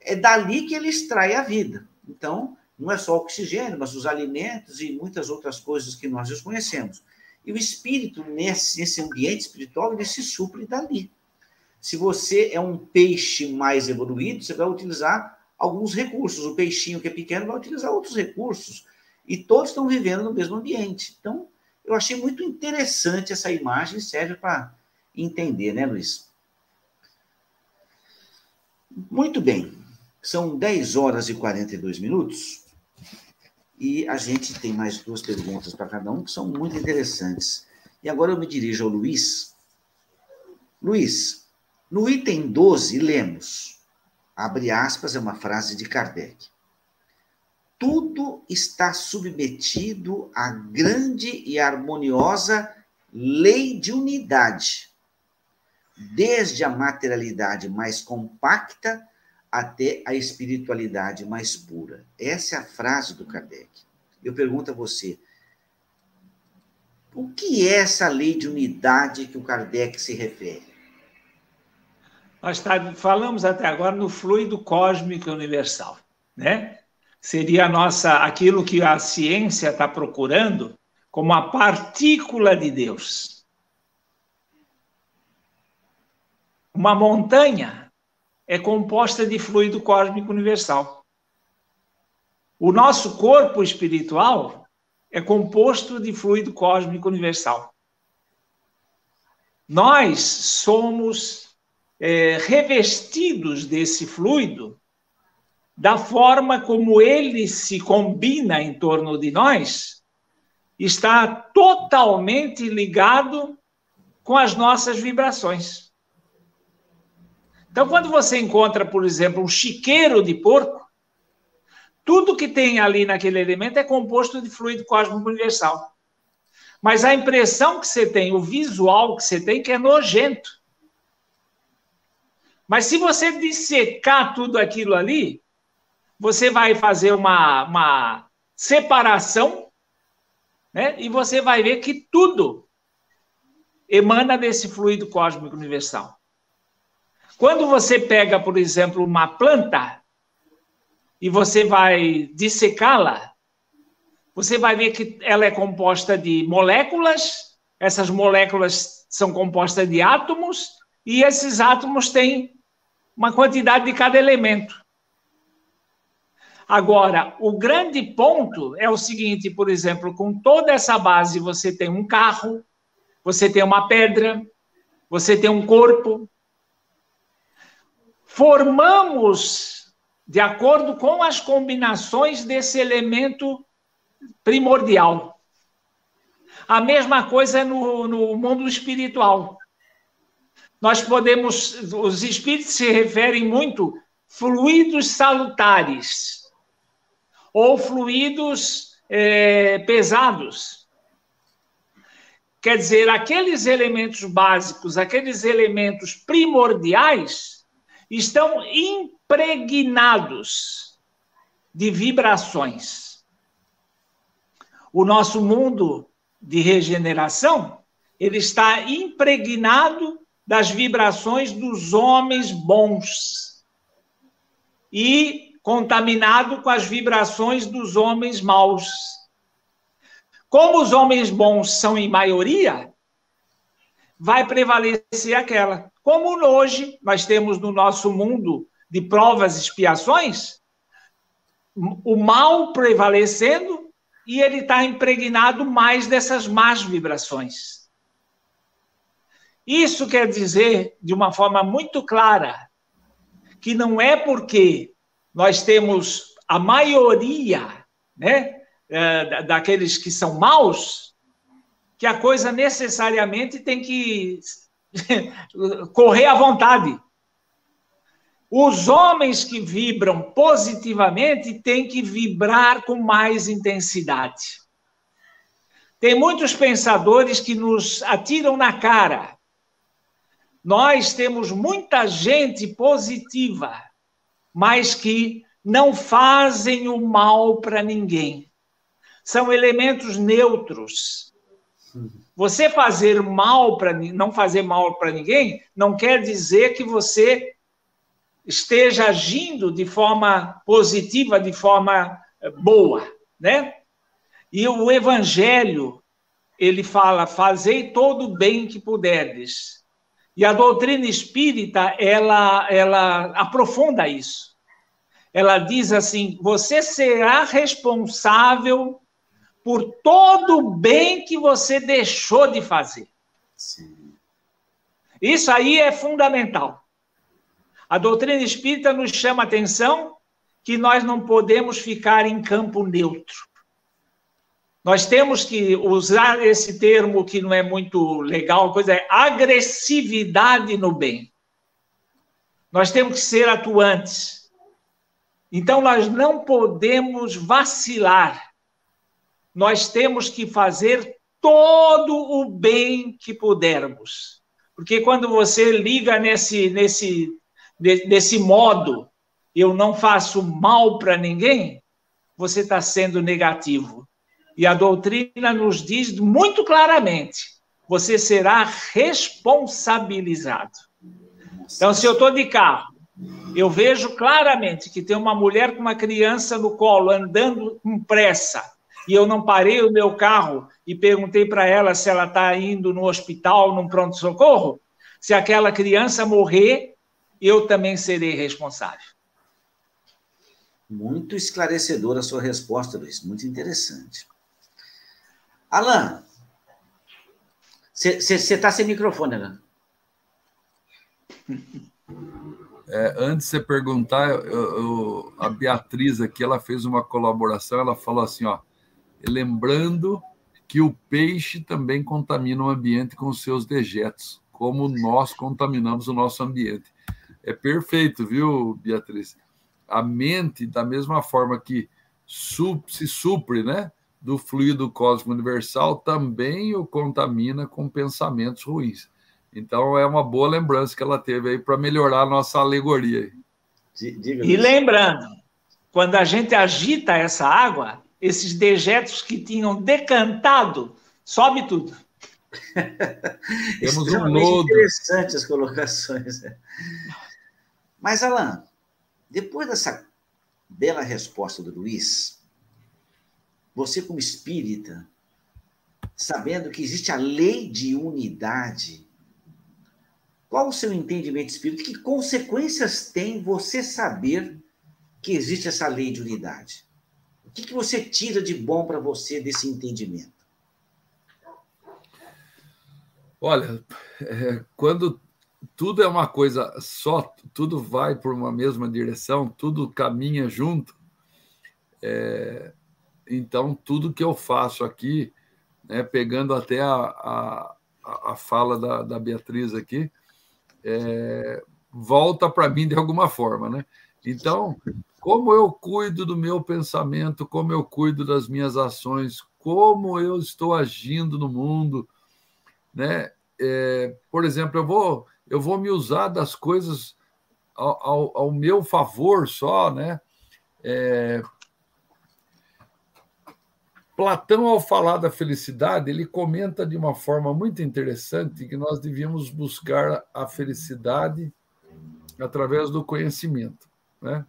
é dali que ele extrai a vida. Então, não é só oxigênio, mas os alimentos e muitas outras coisas que nós desconhecemos. E o espírito, nesse, nesse ambiente espiritual, ele se supre dali. Se você é um peixe mais evoluído, você vai utilizar alguns recursos. O peixinho que é pequeno vai utilizar outros recursos. E todos estão vivendo no mesmo ambiente. Então, eu achei muito interessante essa imagem, serve para entender, né, Luiz? Muito bem. São 10 horas e 42 minutos. E a gente tem mais duas perguntas para cada um que são muito interessantes. E agora eu me dirijo ao Luiz. Luiz, no item 12, lemos: abre aspas, é uma frase de Kardec. Tudo está submetido à grande e harmoniosa lei de unidade, desde a materialidade mais compacta até a espiritualidade mais pura. Essa é a frase do Kardec. Eu pergunto a você, o que é essa lei de unidade que o Kardec se refere? Nós tá, falamos até agora no fluido cósmico universal, né? Seria nossa, aquilo que a ciência está procurando como a partícula de Deus. Uma montanha é composta de fluido cósmico universal. O nosso corpo espiritual é composto de fluido cósmico universal. Nós somos é, revestidos desse fluido, da forma como ele se combina em torno de nós, está totalmente ligado com as nossas vibrações. Então, quando você encontra, por exemplo, um chiqueiro de porco, tudo que tem ali naquele elemento é composto de fluido cósmico universal. Mas a impressão que você tem, o visual que você tem, que é nojento. Mas se você dissecar tudo aquilo ali, você vai fazer uma, uma separação, né? E você vai ver que tudo emana desse fluido cósmico universal. Quando você pega, por exemplo, uma planta e você vai dissecá-la, você vai ver que ela é composta de moléculas, essas moléculas são compostas de átomos, e esses átomos têm uma quantidade de cada elemento. Agora, o grande ponto é o seguinte, por exemplo, com toda essa base, você tem um carro, você tem uma pedra, você tem um corpo. Formamos de acordo com as combinações desse elemento primordial. A mesma coisa no, no mundo espiritual. Nós podemos, os espíritos se referem muito fluidos salutares ou fluidos é, pesados. Quer dizer, aqueles elementos básicos, aqueles elementos primordiais, estão impregnados de vibrações. O nosso mundo de regeneração, ele está impregnado das vibrações dos homens bons e contaminado com as vibrações dos homens maus. Como os homens bons são em maioria, vai prevalecer aquela. Como hoje nós temos no nosso mundo de provas e expiações, o mal prevalecendo e ele está impregnado mais dessas más vibrações. Isso quer dizer, de uma forma muito clara, que não é porque nós temos a maioria né, é, daqueles que são maus, que a coisa necessariamente tem que correr à vontade. Os homens que vibram positivamente têm que vibrar com mais intensidade. Tem muitos pensadores que nos atiram na cara. Nós temos muita gente positiva, mas que não fazem o mal para ninguém. São elementos neutros. Você fazer mal para não fazer mal para ninguém não quer dizer que você esteja agindo de forma positiva, de forma eh, boa, né? E o evangelho, ele fala: "Fazei todo o bem que puderdes". E a doutrina espírita, ela ela aprofunda isso. Ela diz assim: "Você será responsável por todo o bem que você deixou de fazer". Sim. Isso aí é fundamental. A doutrina espírita nos chama a atenção que nós não podemos ficar em campo neutro. Nós temos que usar esse termo que não é muito legal, coisa é agressividade no bem. Nós temos que ser atuantes. Então nós não podemos vacilar. Nós temos que fazer todo o bem que pudermos. Porque quando você liga nesse nesse desse modo, eu não faço mal para ninguém, você está sendo negativo. E a doutrina nos diz muito claramente: você será responsabilizado. Então, se eu estou de carro, eu vejo claramente que tem uma mulher com uma criança no colo andando com pressa, e eu não parei o meu carro e perguntei para ela se ela está indo no hospital, num pronto-socorro. Se aquela criança morrer, eu também serei responsável. Muito esclarecedora a sua resposta, Luiz. Muito interessante. Alan, você está sem microfone, Alan. É, antes de você perguntar, eu, eu, a Beatriz aqui, ela fez uma colaboração, ela falou assim, ó, lembrando que o peixe também contamina o ambiente com seus dejetos, como nós contaminamos o nosso ambiente. É perfeito, viu, Beatriz? A mente, da mesma forma que se supre, né? Do fluido cósmico universal, também o contamina com pensamentos ruins. Então, é uma boa lembrança que ela teve aí para melhorar a nossa alegoria. E lembrando, quando a gente agita essa água, esses dejetos que tinham decantado, sobe tudo. Temos um nodo. Interessante as colocações. Mas, Alan, depois dessa bela resposta do Luiz, você, como espírita, sabendo que existe a lei de unidade, qual o seu entendimento espírita? Que consequências tem você saber que existe essa lei de unidade? O que, que você tira de bom para você desse entendimento? Olha, é, quando tudo é uma coisa só, tudo vai por uma mesma direção, tudo caminha junto, é, então tudo que eu faço aqui, né, pegando até a, a, a fala da, da Beatriz aqui, é, volta para mim de alguma forma, né? Então, como eu cuido do meu pensamento, como eu cuido das minhas ações, como eu estou agindo no mundo, né? É, por exemplo, eu vou eu vou me usar das coisas ao, ao, ao meu favor só, né? É, Platão, ao falar da felicidade, ele comenta de uma forma muito interessante que nós devíamos buscar a felicidade através do conhecimento, né?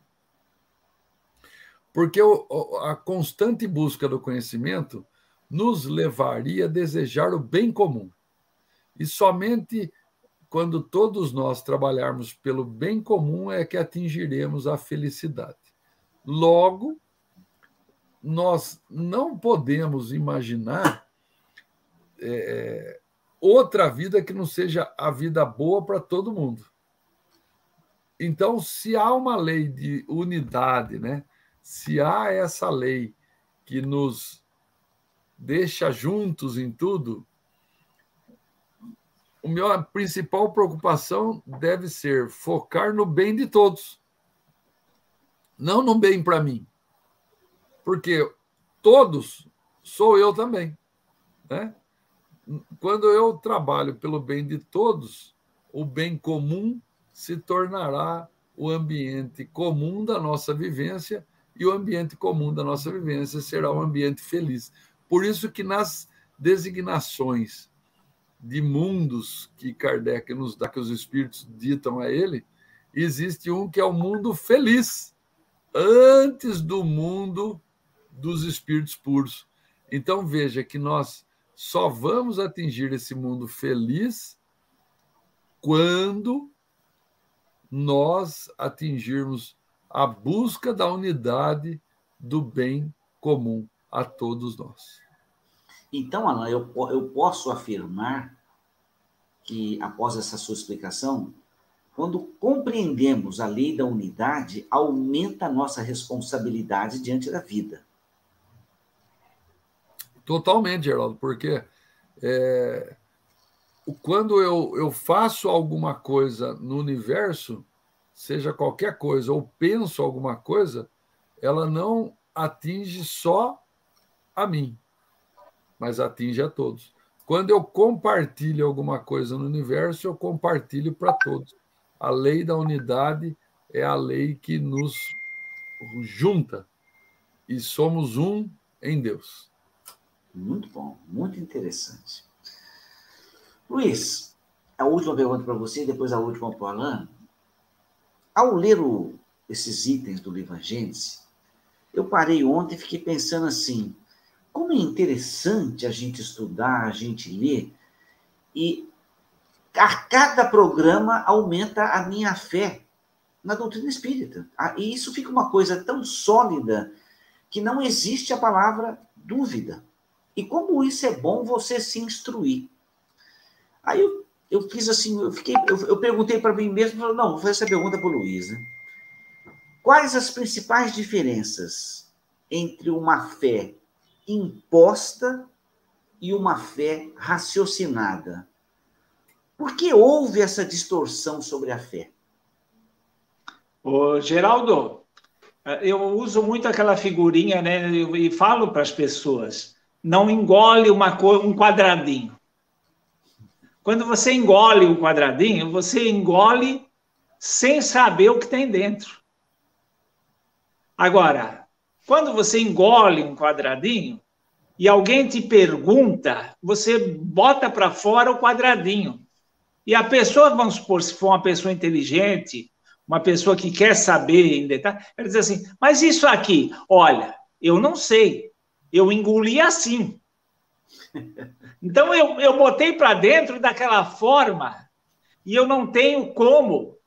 Porque a constante busca do conhecimento nos levaria a desejar o bem comum. E somente quando todos nós trabalharmos pelo bem comum é que atingiremos a felicidade. Logo, nós não podemos imaginar é, outra vida que não seja a vida boa para todo mundo. Então, se há uma lei de unidade, né? Se há essa lei que nos deixa juntos em tudo, a minha principal preocupação deve ser focar no bem de todos, não no bem para mim, porque todos sou eu também, né? Quando eu trabalho pelo bem de todos, o bem comum se tornará o ambiente comum da nossa vivência e o ambiente comum da nossa vivência será um ambiente feliz. Por isso que nas designações de mundos que Kardec nos dá, que os espíritos ditam a ele, existe um que é o mundo feliz, antes do mundo dos espíritos puros. Então veja que nós só vamos atingir esse mundo feliz quando nós atingirmos a busca da unidade do bem comum a todos nós. Então, Alain, eu, eu posso afirmar que, após essa sua explicação, quando compreendemos a lei da unidade, aumenta a nossa responsabilidade diante da vida. Totalmente, Geraldo, porque é, quando eu, eu faço alguma coisa no universo, seja qualquer coisa, ou penso alguma coisa, ela não atinge só a mim, mas atinge a todos. Quando eu compartilho alguma coisa no universo, eu compartilho para todos. A lei da unidade é a lei que nos junta e somos um em Deus. Muito bom, muito interessante. Luiz, a última pergunta para você, depois a última para o Alain. Ao ler o, esses itens do livro Gênesis, eu parei ontem e fiquei pensando assim: como é interessante a gente estudar, a gente ler, e a cada programa aumenta a minha fé na doutrina espírita. Ah, e isso fica uma coisa tão sólida que não existe a palavra dúvida. E como isso é bom você se instruir. Aí eu, eu fiz assim, eu fiquei, eu, eu perguntei para mim mesmo, não, vou fazer essa pergunta para o Luiz. Né? Quais as principais diferenças entre uma fé imposta e uma fé raciocinada? Por que houve essa distorção sobre a fé? Ô, Geraldo, eu uso muito aquela figurinha, né? E falo para as pessoas: não engole uma um quadradinho. Quando você engole um quadradinho, você engole sem saber o que tem dentro. Agora, quando você engole um quadradinho e alguém te pergunta, você bota para fora o quadradinho. E a pessoa, vamos supor, se for uma pessoa inteligente, uma pessoa que quer saber em detalhe, ela diz assim: Mas isso aqui, olha, eu não sei, eu engoli assim. Então eu, eu botei para dentro daquela forma e eu não tenho como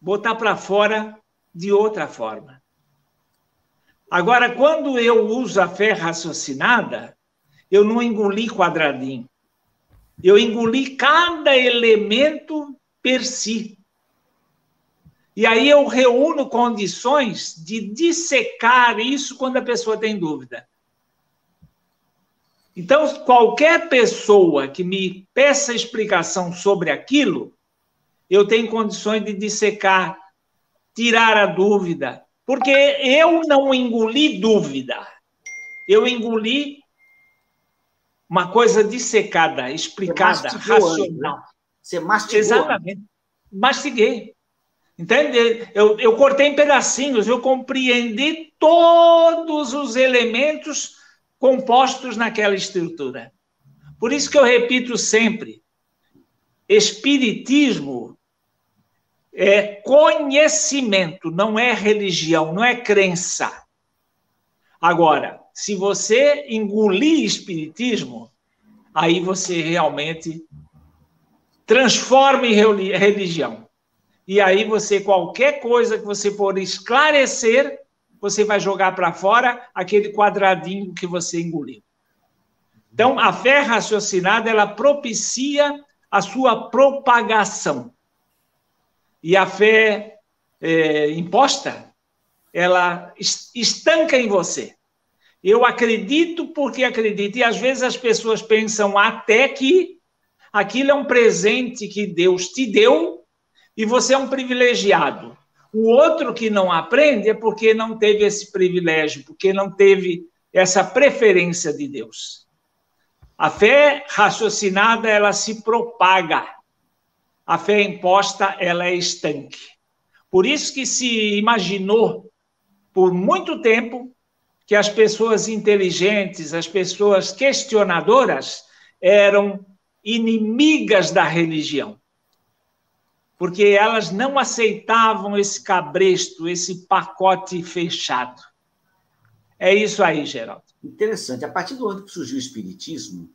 botar para fora de outra forma. Agora, quando eu uso a fé raciocinada, eu não engoli quadradinho. Eu engoli cada elemento per si. E aí eu reúno condições de dissecar isso quando a pessoa tem dúvida. Então, qualquer pessoa que me peça explicação sobre aquilo, eu tenho condições de dissecar, tirar a dúvida, porque eu não engoli dúvida. Eu engoli uma coisa dissecada, explicada, racional. Né? Você mastigou. Exatamente. Mastiguei. Entende? Eu, eu cortei em pedacinhos, eu compreendi todos os elementos compostos naquela estrutura. Por isso que eu repito sempre: Espiritismo é conhecimento, não é religião, não é crença. Agora, se você engolir Espiritismo, aí você realmente transforma em religião. E aí você, qualquer coisa que você for esclarecer, você vai jogar para fora aquele quadradinho que você engoliu. Então, a fé raciocinada, ela propicia a sua propagação. E a fé é, imposta, ela estanca em você. Eu acredito porque acredito. E às vezes as pessoas pensam até que aquilo é um presente que Deus te deu e você é um privilegiado. O outro que não aprende é porque não teve esse privilégio, porque não teve essa preferência de Deus. A fé raciocinada, ela se propaga. A fé imposta, ela é estanque. Por isso que se imaginou por muito tempo que as pessoas inteligentes, as pessoas questionadoras eram inimigas da religião porque elas não aceitavam esse cabresto, esse pacote fechado. É isso aí, Geraldo. Interessante. A partir do ano que surgiu o Espiritismo,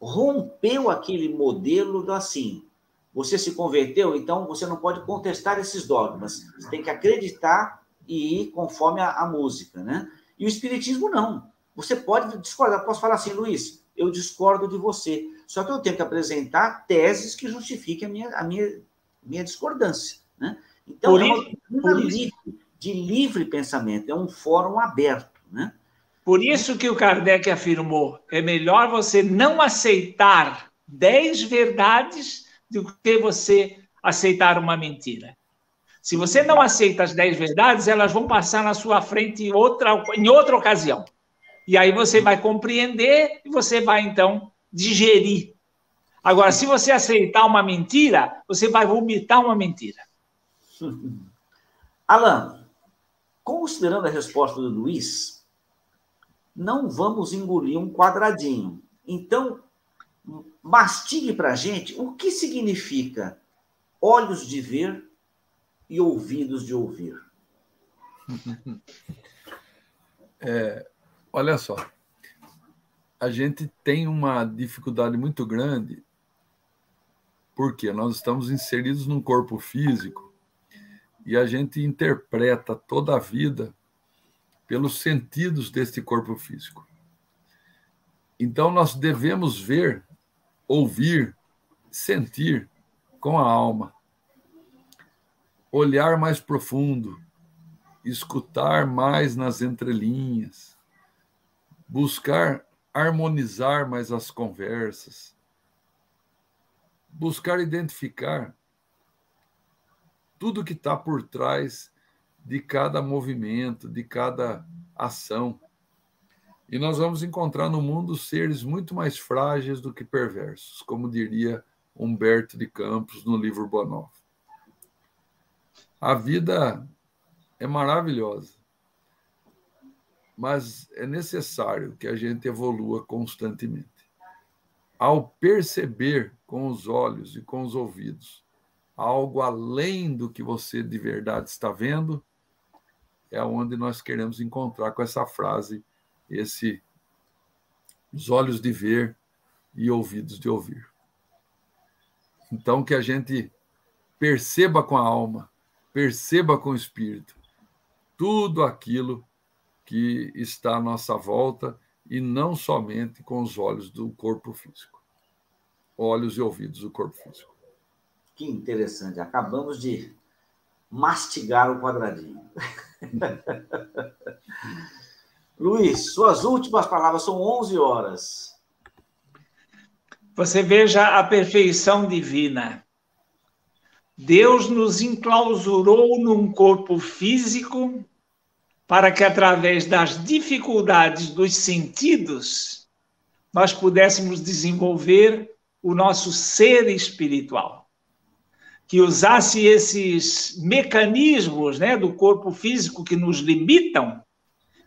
rompeu aquele modelo do assim: você se converteu, então você não pode contestar esses dogmas. Você tem que acreditar e ir conforme a, a música, né? E o Espiritismo não. Você pode discordar. Posso falar assim, Luiz? Eu discordo de você. Só que eu tenho que apresentar teses que justifiquem a minha, a minha minha discordância. Né? Então, por é uma livre, de livre pensamento, é um fórum aberto. Né? Por isso que o Kardec afirmou: é melhor você não aceitar dez verdades do que você aceitar uma mentira. Se você não aceita as dez verdades, elas vão passar na sua frente em outra, em outra ocasião. E aí você vai compreender e você vai, então, digerir Agora, se você aceitar uma mentira, você vai vomitar uma mentira. Alan, considerando a resposta do Luiz, não vamos engolir um quadradinho. Então, mastigue para a gente o que significa olhos de ver e ouvidos de ouvir. É, olha só, a gente tem uma dificuldade muito grande porque nós estamos inseridos num corpo físico e a gente interpreta toda a vida pelos sentidos deste corpo físico. Então nós devemos ver, ouvir, sentir com a alma, olhar mais profundo, escutar mais nas entrelinhas, buscar harmonizar mais as conversas, buscar identificar tudo que está por trás de cada movimento, de cada ação. E nós vamos encontrar no mundo seres muito mais frágeis do que perversos, como diria Humberto de Campos no livro Bonoff. A vida é maravilhosa, mas é necessário que a gente evolua constantemente ao perceber com os olhos e com os ouvidos algo além do que você de verdade está vendo, é onde nós queremos encontrar com essa frase, esse os olhos de ver e ouvidos de ouvir. Então que a gente perceba com a alma, perceba com o espírito tudo aquilo que está à nossa volta e não somente com os olhos do corpo físico. Olhos e ouvidos do corpo físico. Que interessante. Acabamos de mastigar o quadradinho. Luiz, suas últimas palavras são 11 horas. Você veja a perfeição divina. Deus nos enclausurou num corpo físico para que, através das dificuldades dos sentidos, nós pudéssemos desenvolver o nosso ser espiritual. Que usasse esses mecanismos né, do corpo físico que nos limitam,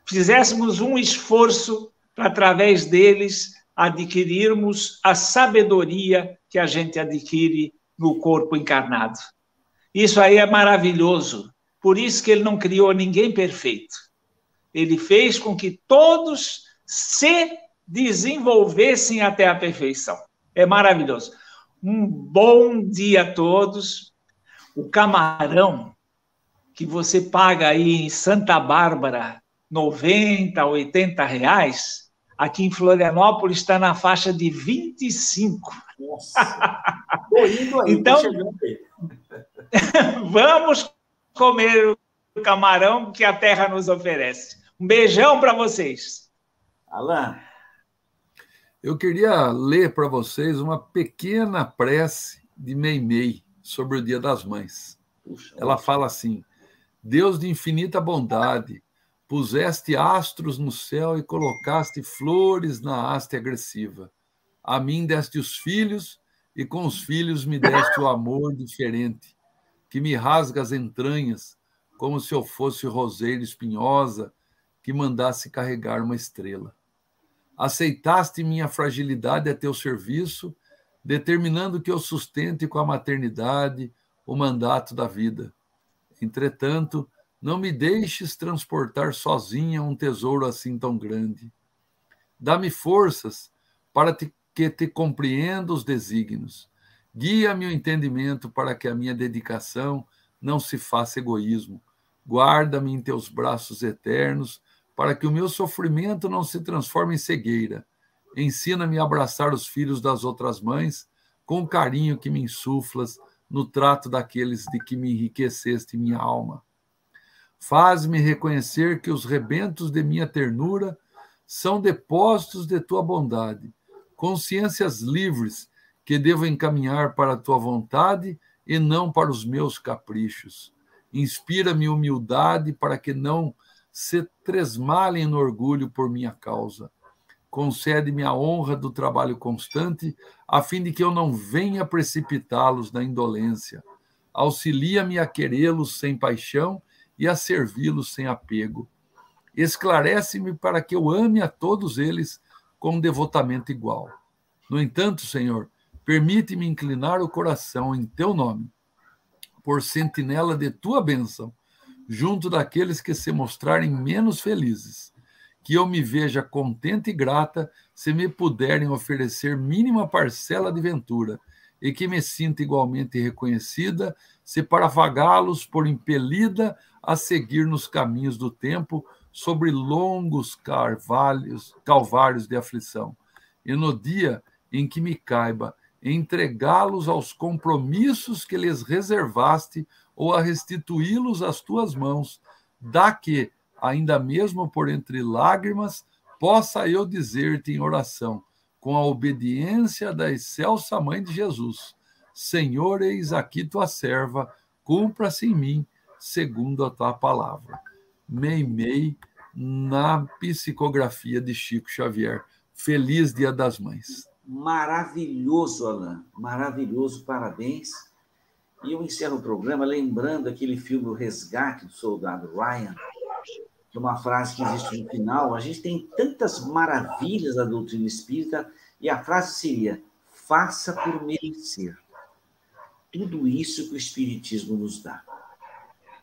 fizéssemos um esforço para, através deles, adquirirmos a sabedoria que a gente adquire no corpo encarnado. Isso aí é maravilhoso. Por isso que ele não criou ninguém perfeito. Ele fez com que todos se desenvolvessem até a perfeição. É maravilhoso. Um bom dia a todos. O camarão que você paga aí em Santa Bárbara 90, 80 reais, aqui em Florianópolis está na faixa de 25. Nossa! aí, então, vamos comer o camarão que a terra nos oferece. Um beijão para vocês. Alain. Eu queria ler para vocês uma pequena prece de Meimei sobre o Dia das Mães. Puxa, Ela fala assim: Deus de infinita bondade, puseste astros no céu e colocaste flores na haste agressiva. A mim deste os filhos e com os filhos me deste o amor diferente que me rasga as entranhas, como se eu fosse roseira espinhosa que mandasse carregar uma estrela. Aceitaste minha fragilidade a teu serviço, determinando que eu sustente com a maternidade o mandato da vida. Entretanto, não me deixes transportar sozinha um tesouro assim tão grande. Dá-me forças para que te compreenda os desígnios Guia meu entendimento para que a minha dedicação não se faça egoísmo. Guarda-me em teus braços eternos, para que o meu sofrimento não se transforme em cegueira. Ensina-me a abraçar os filhos das outras mães com o carinho que me insuflas no trato daqueles de que me enriqueceste minha alma. Faz-me reconhecer que os rebentos de minha ternura são depósitos de tua bondade, consciências livres que devo encaminhar para a tua vontade e não para os meus caprichos. Inspira-me humildade para que não se tresmalem no orgulho por minha causa. Concede-me a honra do trabalho constante, a fim de que eu não venha precipitá-los na indolência. Auxilia-me a querê-los sem paixão e a servi-los sem apego. Esclarece-me para que eu ame a todos eles com devotamento igual. No entanto, Senhor, Permite-me inclinar o coração em teu nome, por sentinela de tua bênção, junto daqueles que se mostrarem menos felizes. Que eu me veja contente e grata se me puderem oferecer mínima parcela de ventura, e que me sinta igualmente reconhecida se para vagá-los por impelida a seguir nos caminhos do tempo sobre longos carvalhos, calvários de aflição. E no dia em que me caiba entregá-los aos compromissos que lhes reservaste ou a restituí-los às tuas mãos, dá que, ainda mesmo por entre lágrimas, possa eu dizer-te em oração, com a obediência da excelsa Mãe de Jesus: Senhor, eis aqui tua serva, cumpra-se em mim segundo a tua palavra. Meimei na psicografia de Chico Xavier. Feliz Dia das Mães maravilhoso, Alain, maravilhoso, parabéns. E eu encerro o programa lembrando aquele filme O Resgate do Soldado Ryan, que uma frase que existe no final. A gente tem tantas maravilhas da doutrina espírita, e a frase seria: faça por merecer. Tudo isso que o Espiritismo nos dá.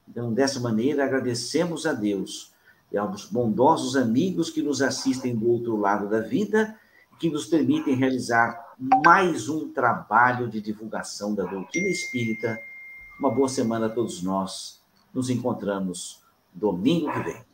Então, dessa maneira, agradecemos a Deus e aos bondosos amigos que nos assistem do outro lado da vida que nos permitem realizar mais um trabalho de divulgação da doutrina espírita. Uma boa semana a todos nós. Nos encontramos domingo que vem.